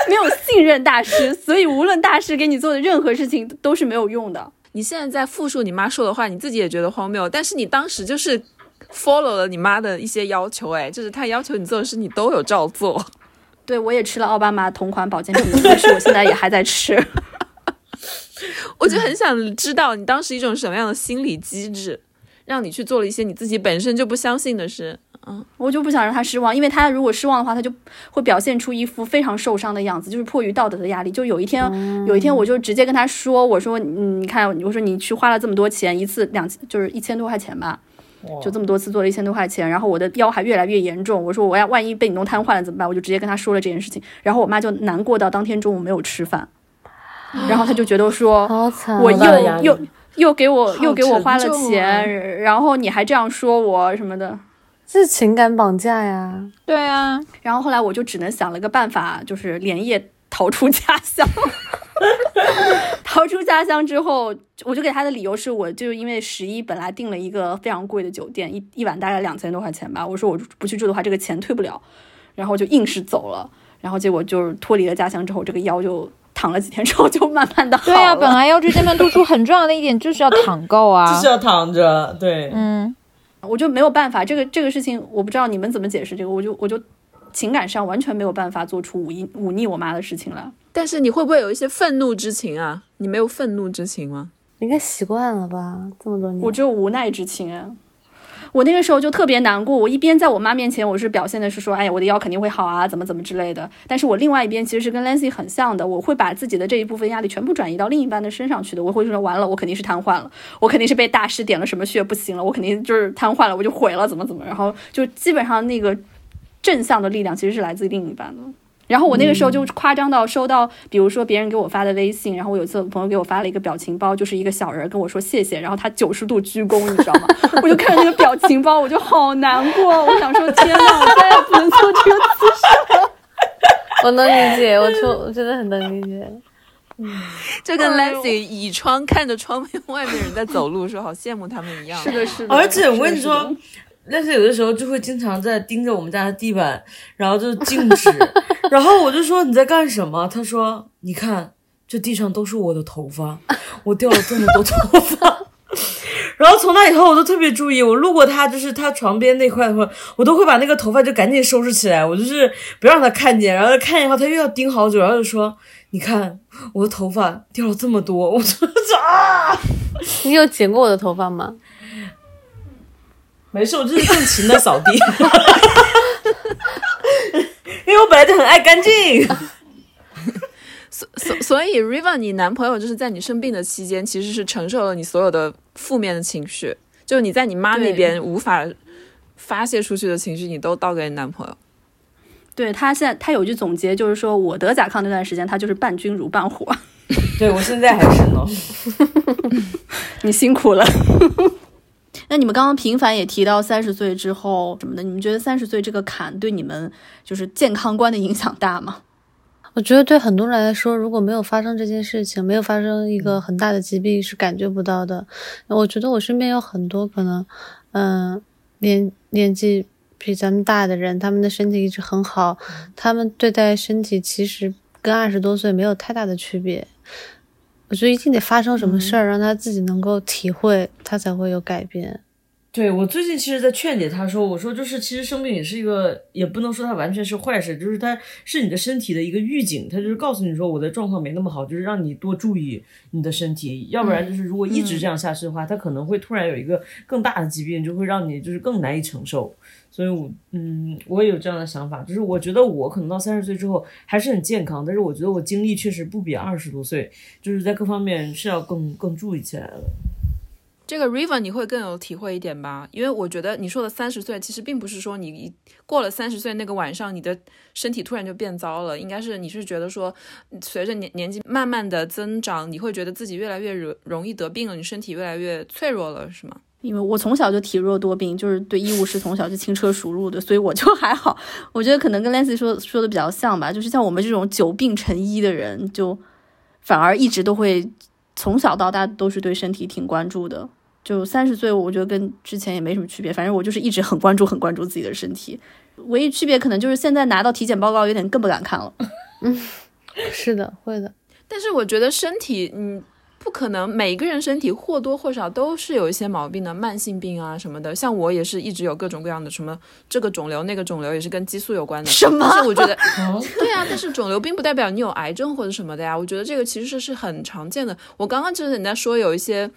没有信任大师，所以无论大师给你做的任何事情都是没有用的。”
你现在在复述你妈说的话，你自己也觉得荒谬，但是你当时就是 follow 了你妈的一些要求，哎，就是她要求你做的事，你都有照做。
对我也吃了奥巴马同款保健品，但是我现在也还在吃。
我就很想知道你当时一种什么样的心理机制，让你去做了一些你自己本身就不相信的事。嗯，
我就不想让他失望，因为他如果失望的话，他就会表现出一副非常受伤的样子，就是迫于道德的压力。就有一天，有一天我就直接跟他说：“我说，你看，我说你去花了这么多钱，一次两就是一千多块钱吧，就这么多次做了一千多块钱，然后我的腰还越来越严重。我说我要万一被你弄瘫痪了怎么办？我就直接跟他说了这件事情。然后我妈就难过到当天中午没有吃饭，然后他就觉得说，我又又又给我又给我花了钱，然后你还这样说我什么的。”
这是情感绑架呀！
对啊，
然后后来我就只能想了个办法，就是连夜逃出家乡。逃出家乡之后，我就给他的理由是我就因为十一本来订了一个非常贵的酒店，一一晚大概两千多块钱吧。我说我不去住的话，这个钱退不了，然后就硬是走了。然后结果就是脱离了家乡之后，这个腰就躺了几天之后就慢慢的好了。
对啊，本来腰椎间盘突出很重要的一点就是要躺够啊。
就是要躺着，对，
嗯，
我就没有办法，这个这个事情我不知道你们怎么解释这个，我就我就情感上完全没有办法做出忤逆忤逆我妈的事情来。
但是你会不会有一些愤怒之情啊？你没有愤怒之情吗？
你应该习惯了吧？这么多年，
我只有无奈之情啊。我那个时候就特别难过，我一边在我妈面前，我是表现的是说，哎呀，我的腰肯定会好啊，怎么怎么之类的。但是我另外一边其实是跟 Lancy 很像的，我会把自己的这一部分压力全部转移到另一半的身上去的。我会说，完了，我肯定是瘫痪了，我肯定是被大师点了什么穴不行了，我肯定就是瘫痪了，我就毁了，怎么怎么。然后就基本上那个正向的力量其实是来自另一半的。然后我那个时候就夸张到收到，比如说别人给我发的微信，然后我有一次朋友给我发了一个表情包，就是一个小人跟我说谢谢，然后他九十度鞠躬，你知道吗？我就看着那个表情包，我就好难过，我想说天呐，我再也不能做这个姿势了。
我能理解，我就我真的很能理解。
嗯就跟
哎呦
Lancy 倚窗看着窗边外面人在走路，说好羡慕他们一样。
是的，是的。
而且我跟你说，，但是有的时候就会经常在盯着我们家的地板，然后就静止，然后我就说你在干什么？他说你看这地上都是我的头发，我掉了这么多头发。然后从那以后，我都特别注意，我路过他就是他床边那块的话，我都会把那个头发就赶紧收拾起来，我就是不让他看见。然后他看见以后，他又要盯好久，然后就说：“你看我的头发掉了这么多。”我说：“啊，
你有剪过我的头发吗？
没事，我就是尽情的扫地，因为我本来就很爱干净。
所所所以 Riva，你男朋友就是在你生病的期间，其实是承受了你所有的负面的情绪，就你在你妈那边无法发泄出去的情绪，你都倒给你男朋友。
对他现在他有句总结，就是说我得甲亢那段时间，他就是伴君如伴虎，
对我现在还是呢。
你辛苦了。那你们刚刚频繁也提到三十岁之后什么的，你们觉得三十岁这个坎对你们就是健康观的影响大吗？
我觉得对很多人来说，如果没有发生这件事情，没有发生一个很大的疾病，是感觉不到的。我觉得我身边有很多可能，嗯、年年纪比咱们大的人，他们的身体一直很好，他们对待身体其实跟二十多岁没有太大的区别。我觉得一定得发生什么事儿，让他自己能够体会，他才会有改变。
对我最近其实，在劝解他说，我说就是其实生病也是一个，也不能说它完全是坏事，就是它是你的身体的一个预警，它就是告诉你说我的状况没那么好，就是让你多注意你的身体，要不然就是如果一直这样下去的话，它可能会突然有一个更大的疾病，就会让你就是更难以承受。所以我，嗯，我也有这样的想法，就是我觉得我可能到三十岁之后还是很健康，但是我觉得我精力确实不比二十多岁，就是在各方面是要更更注意起来了。
这个 Riva 你会更有体会一点吧？因为我觉得你说的三十岁，其实并不是说你过了三十岁那个晚上，你的身体突然就变糟了，应该是你是觉得说，随着年年纪慢慢的增长，你会觉得自己越来越容容易得病了，你身体越来越脆弱了，是吗？
因为我从小就体弱多病，就是对医务室从小就轻车熟路的，所以我就 还好。我觉得可能跟 Lancy 说说的比较像吧，就是像我们这种久病成医的人，就反而一直都会从小到大都是对身体挺关注的。就三十岁，我觉得跟之前也没什么区别，反正我就是一直很关注、很关注自己的身体。唯一区别可能就是现在拿到体检报告，有点更不敢看了。
嗯 是的，会的。
但是我觉得身体，嗯，不可能每个人身体或多或少都是有一些毛病的，慢性病啊什么的。像我也是一直有各种各样的什么这个肿瘤那个肿瘤，也是跟激素有关的。
什么
但是我觉得，对啊，但是肿瘤并不代表你有癌症或者什么的呀。我觉得这个其实是很常见的。我刚刚就是你在说有一些。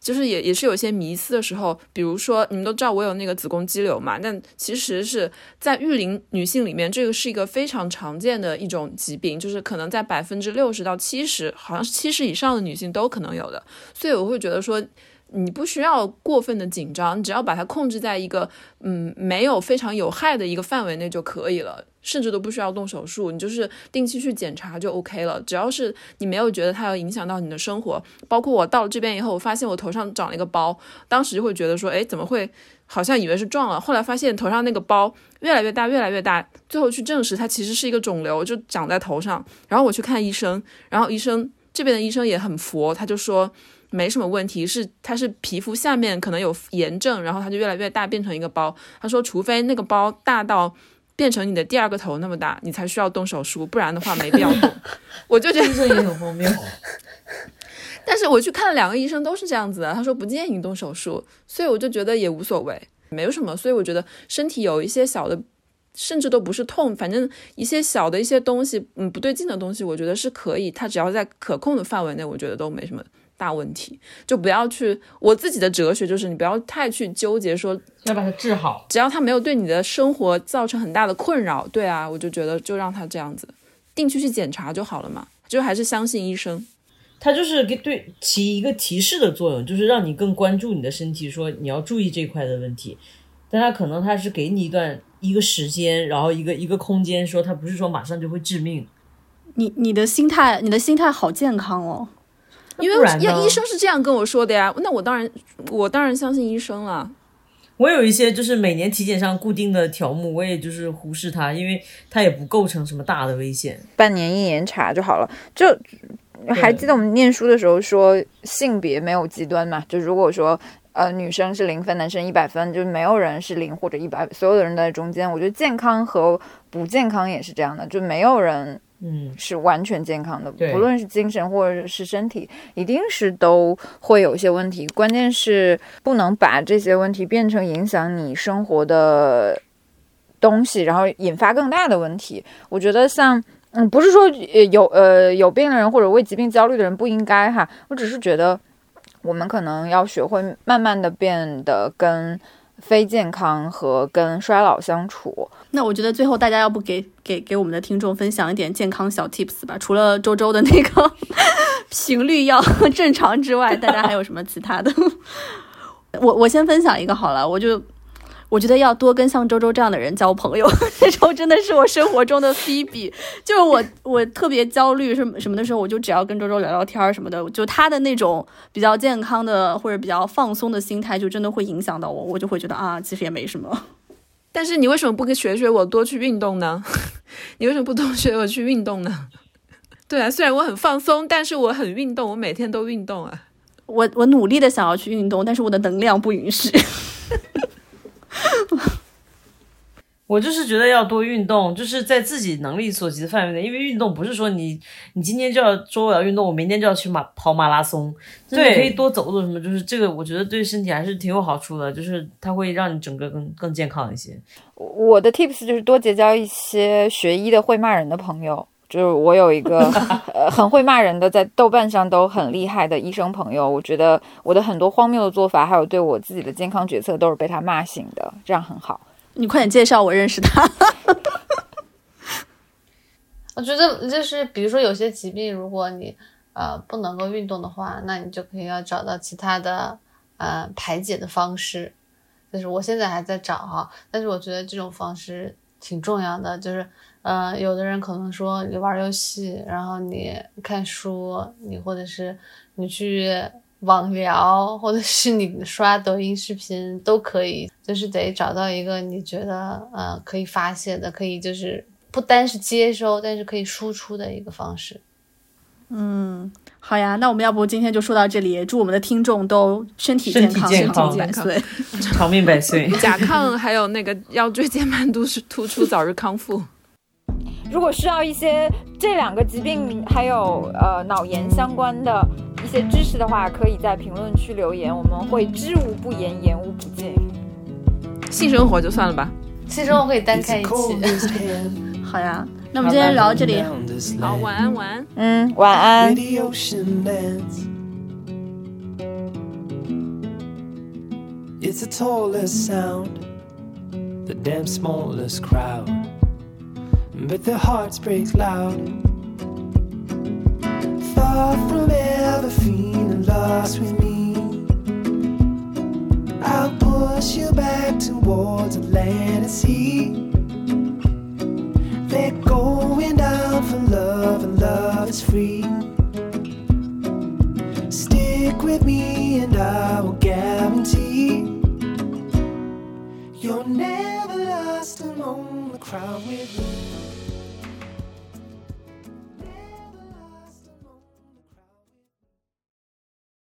就是也也是有一些迷思的时候，比如说你们都知道我有那个子宫肌瘤嘛，但其实是在育龄女性里面，这个是一个非常常见的一种疾病，就是可能在百分之六十到七十，好像是七十以上的女性都可能有的，所以我会觉得说。你不需要过分的紧张，你只要把它控制在一个嗯没有非常有害的一个范围内就可以了，甚至都不需要动手术，你就是定期去检查就 OK 了。只要是你没有觉得它要影响到你的生活，包括我到了这边以后，我发现我头上长了一个包，当时就会觉得说，哎，怎么会？好像以为是撞了，后来发现头上那个包越来越大，越来越大，最后去证实它其实是一个肿瘤，就长在头上。然后我去看医生，然后医生这边的医生也很佛，他就说。没什么问题，是它是皮肤下面可能有炎症，然后它就越来越大，变成一个包。他说，除非那个包大到变成你的第二个头那么大，你才需要动手术，不然的话没必要动。我就觉得
这也很荒谬。
但是我去看了两个医生，都是这样子的，他说不建议你动手术，所以我就觉得也无所谓，没有什么。所以我觉得身体有一些小的，甚至都不是痛，反正一些小的一些东西，嗯，不对劲的东西，我觉得是可以，它只要在可控的范围内，我觉得都没什么。大问题就不要去。我自己的哲学就是，你不要太去纠结说
要把它治好，
只要它没有对你的生活造成很大的困扰。对啊，我就觉得就让它这样子，定期去检查就好了嘛。就还是相信医生，
它就是给对起一个提示的作用，就是让你更关注你的身体，说你要注意这块的问题。但它可能它是给你一段一个时间，然后一个一个空间，说它不是说马上就会致命。
你你的心态，你的心态好健康哦。
因为要医生是这样跟我说的呀，那我当然我当然相信医生了。
我有一些就是每年体检上固定的条目，我也就是忽视它，因为它也不构成什么大的危险。
半年一年查就好了。就还记得我们念书的时候说性别没有极端嘛？就如果说呃女生是零分，男生一百分，就没有人是零或者一百，所有的人都在中间。我觉得健康和不健康也是这样的，就没有人。
嗯，
是完全健康的，不论是精神或者是身体，一定是都会有一些问题。关键是不能把这些问题变成影响你生活的东西，然后引发更大的问题。我觉得像，嗯，不是说有呃有病的人或者为疾病焦虑的人不应该哈，我只是觉得我们可能要学会慢慢的变得跟。非健康和跟衰老相处，
那我觉得最后大家要不给给给我们的听众分享一点健康小 tips 吧？除了周周的那个 频率要正常之外，大家还有什么其他的？我我先分享一个好了，我就。我觉得要多跟像周周这样的人交朋友。那时候真的是我生活中的 Phoebe，就是我我特别焦虑什么什么的时候，我就只要跟周周聊聊天什么的。就他的那种比较健康的或者比较放松的心态，就真的会影响到我，我就会觉得啊，其实也没什么。
但是你为什么不跟学学我多去运动呢？你为什么不多学我去运动呢？对啊，虽然我很放松，但是我很运动，我每天都运动啊。
我我努力的想要去运动，但是我的能量不允许。
我就是觉得要多运动，就是在自己能力所及的范围内。因为运动不是说你你今天就要说我要运动，我明天就要去马跑马拉松。对，可以多走走什么，就是这个我觉得对身体还是挺有好处的，就是它会让你整个更更健康一些。
我的 tips 就是多结交一些学医的会骂人的朋友，就是我有一个 呃很会骂人的，在豆瓣上都很厉害的医生朋友。我觉得我的很多荒谬的做法，还有对我自己的健康决策，都是被他骂醒的，这样很好。
你快点介绍我认识他。
我觉得就是，比如说有些疾病，如果你呃不能够运动的话，那你就可以要找到其他的呃排解的方式。就是我现在还在找哈，但是我觉得这种方式挺重要的。就是呃，有的人可能说你玩游戏，然后你看书，你或者是你去。网聊，或者是你刷抖音视频都可以，就是得找到一个你觉得呃可以发泄的，可以就是不单是接收，但是可以输出的一个方式。
嗯，好呀，那我们要不今天就说到这里，祝我们的听众都身体
健
康，
健
康百岁，
长命百岁，
甲亢还有那个腰椎间盘突出早日康复。
如果需要一些这两个疾病还有呃脑炎相关的。一一些知识的话，可以在评论区留言，我们会知无不言，言无不尽。
性生活就算了吧。
性生活可以单开一期。
好呀，那我们今天聊到这里。
好，晚安，晚安。
嗯，晚安。
It's the tallest sound, the damn smallest crowd, but their hearts break loud. Far from ever feeling lost with me, I'll push you back towards land and sea. They're going down for love, and love is free. Stick with me, and I will guarantee you're never lost among the crowd with me.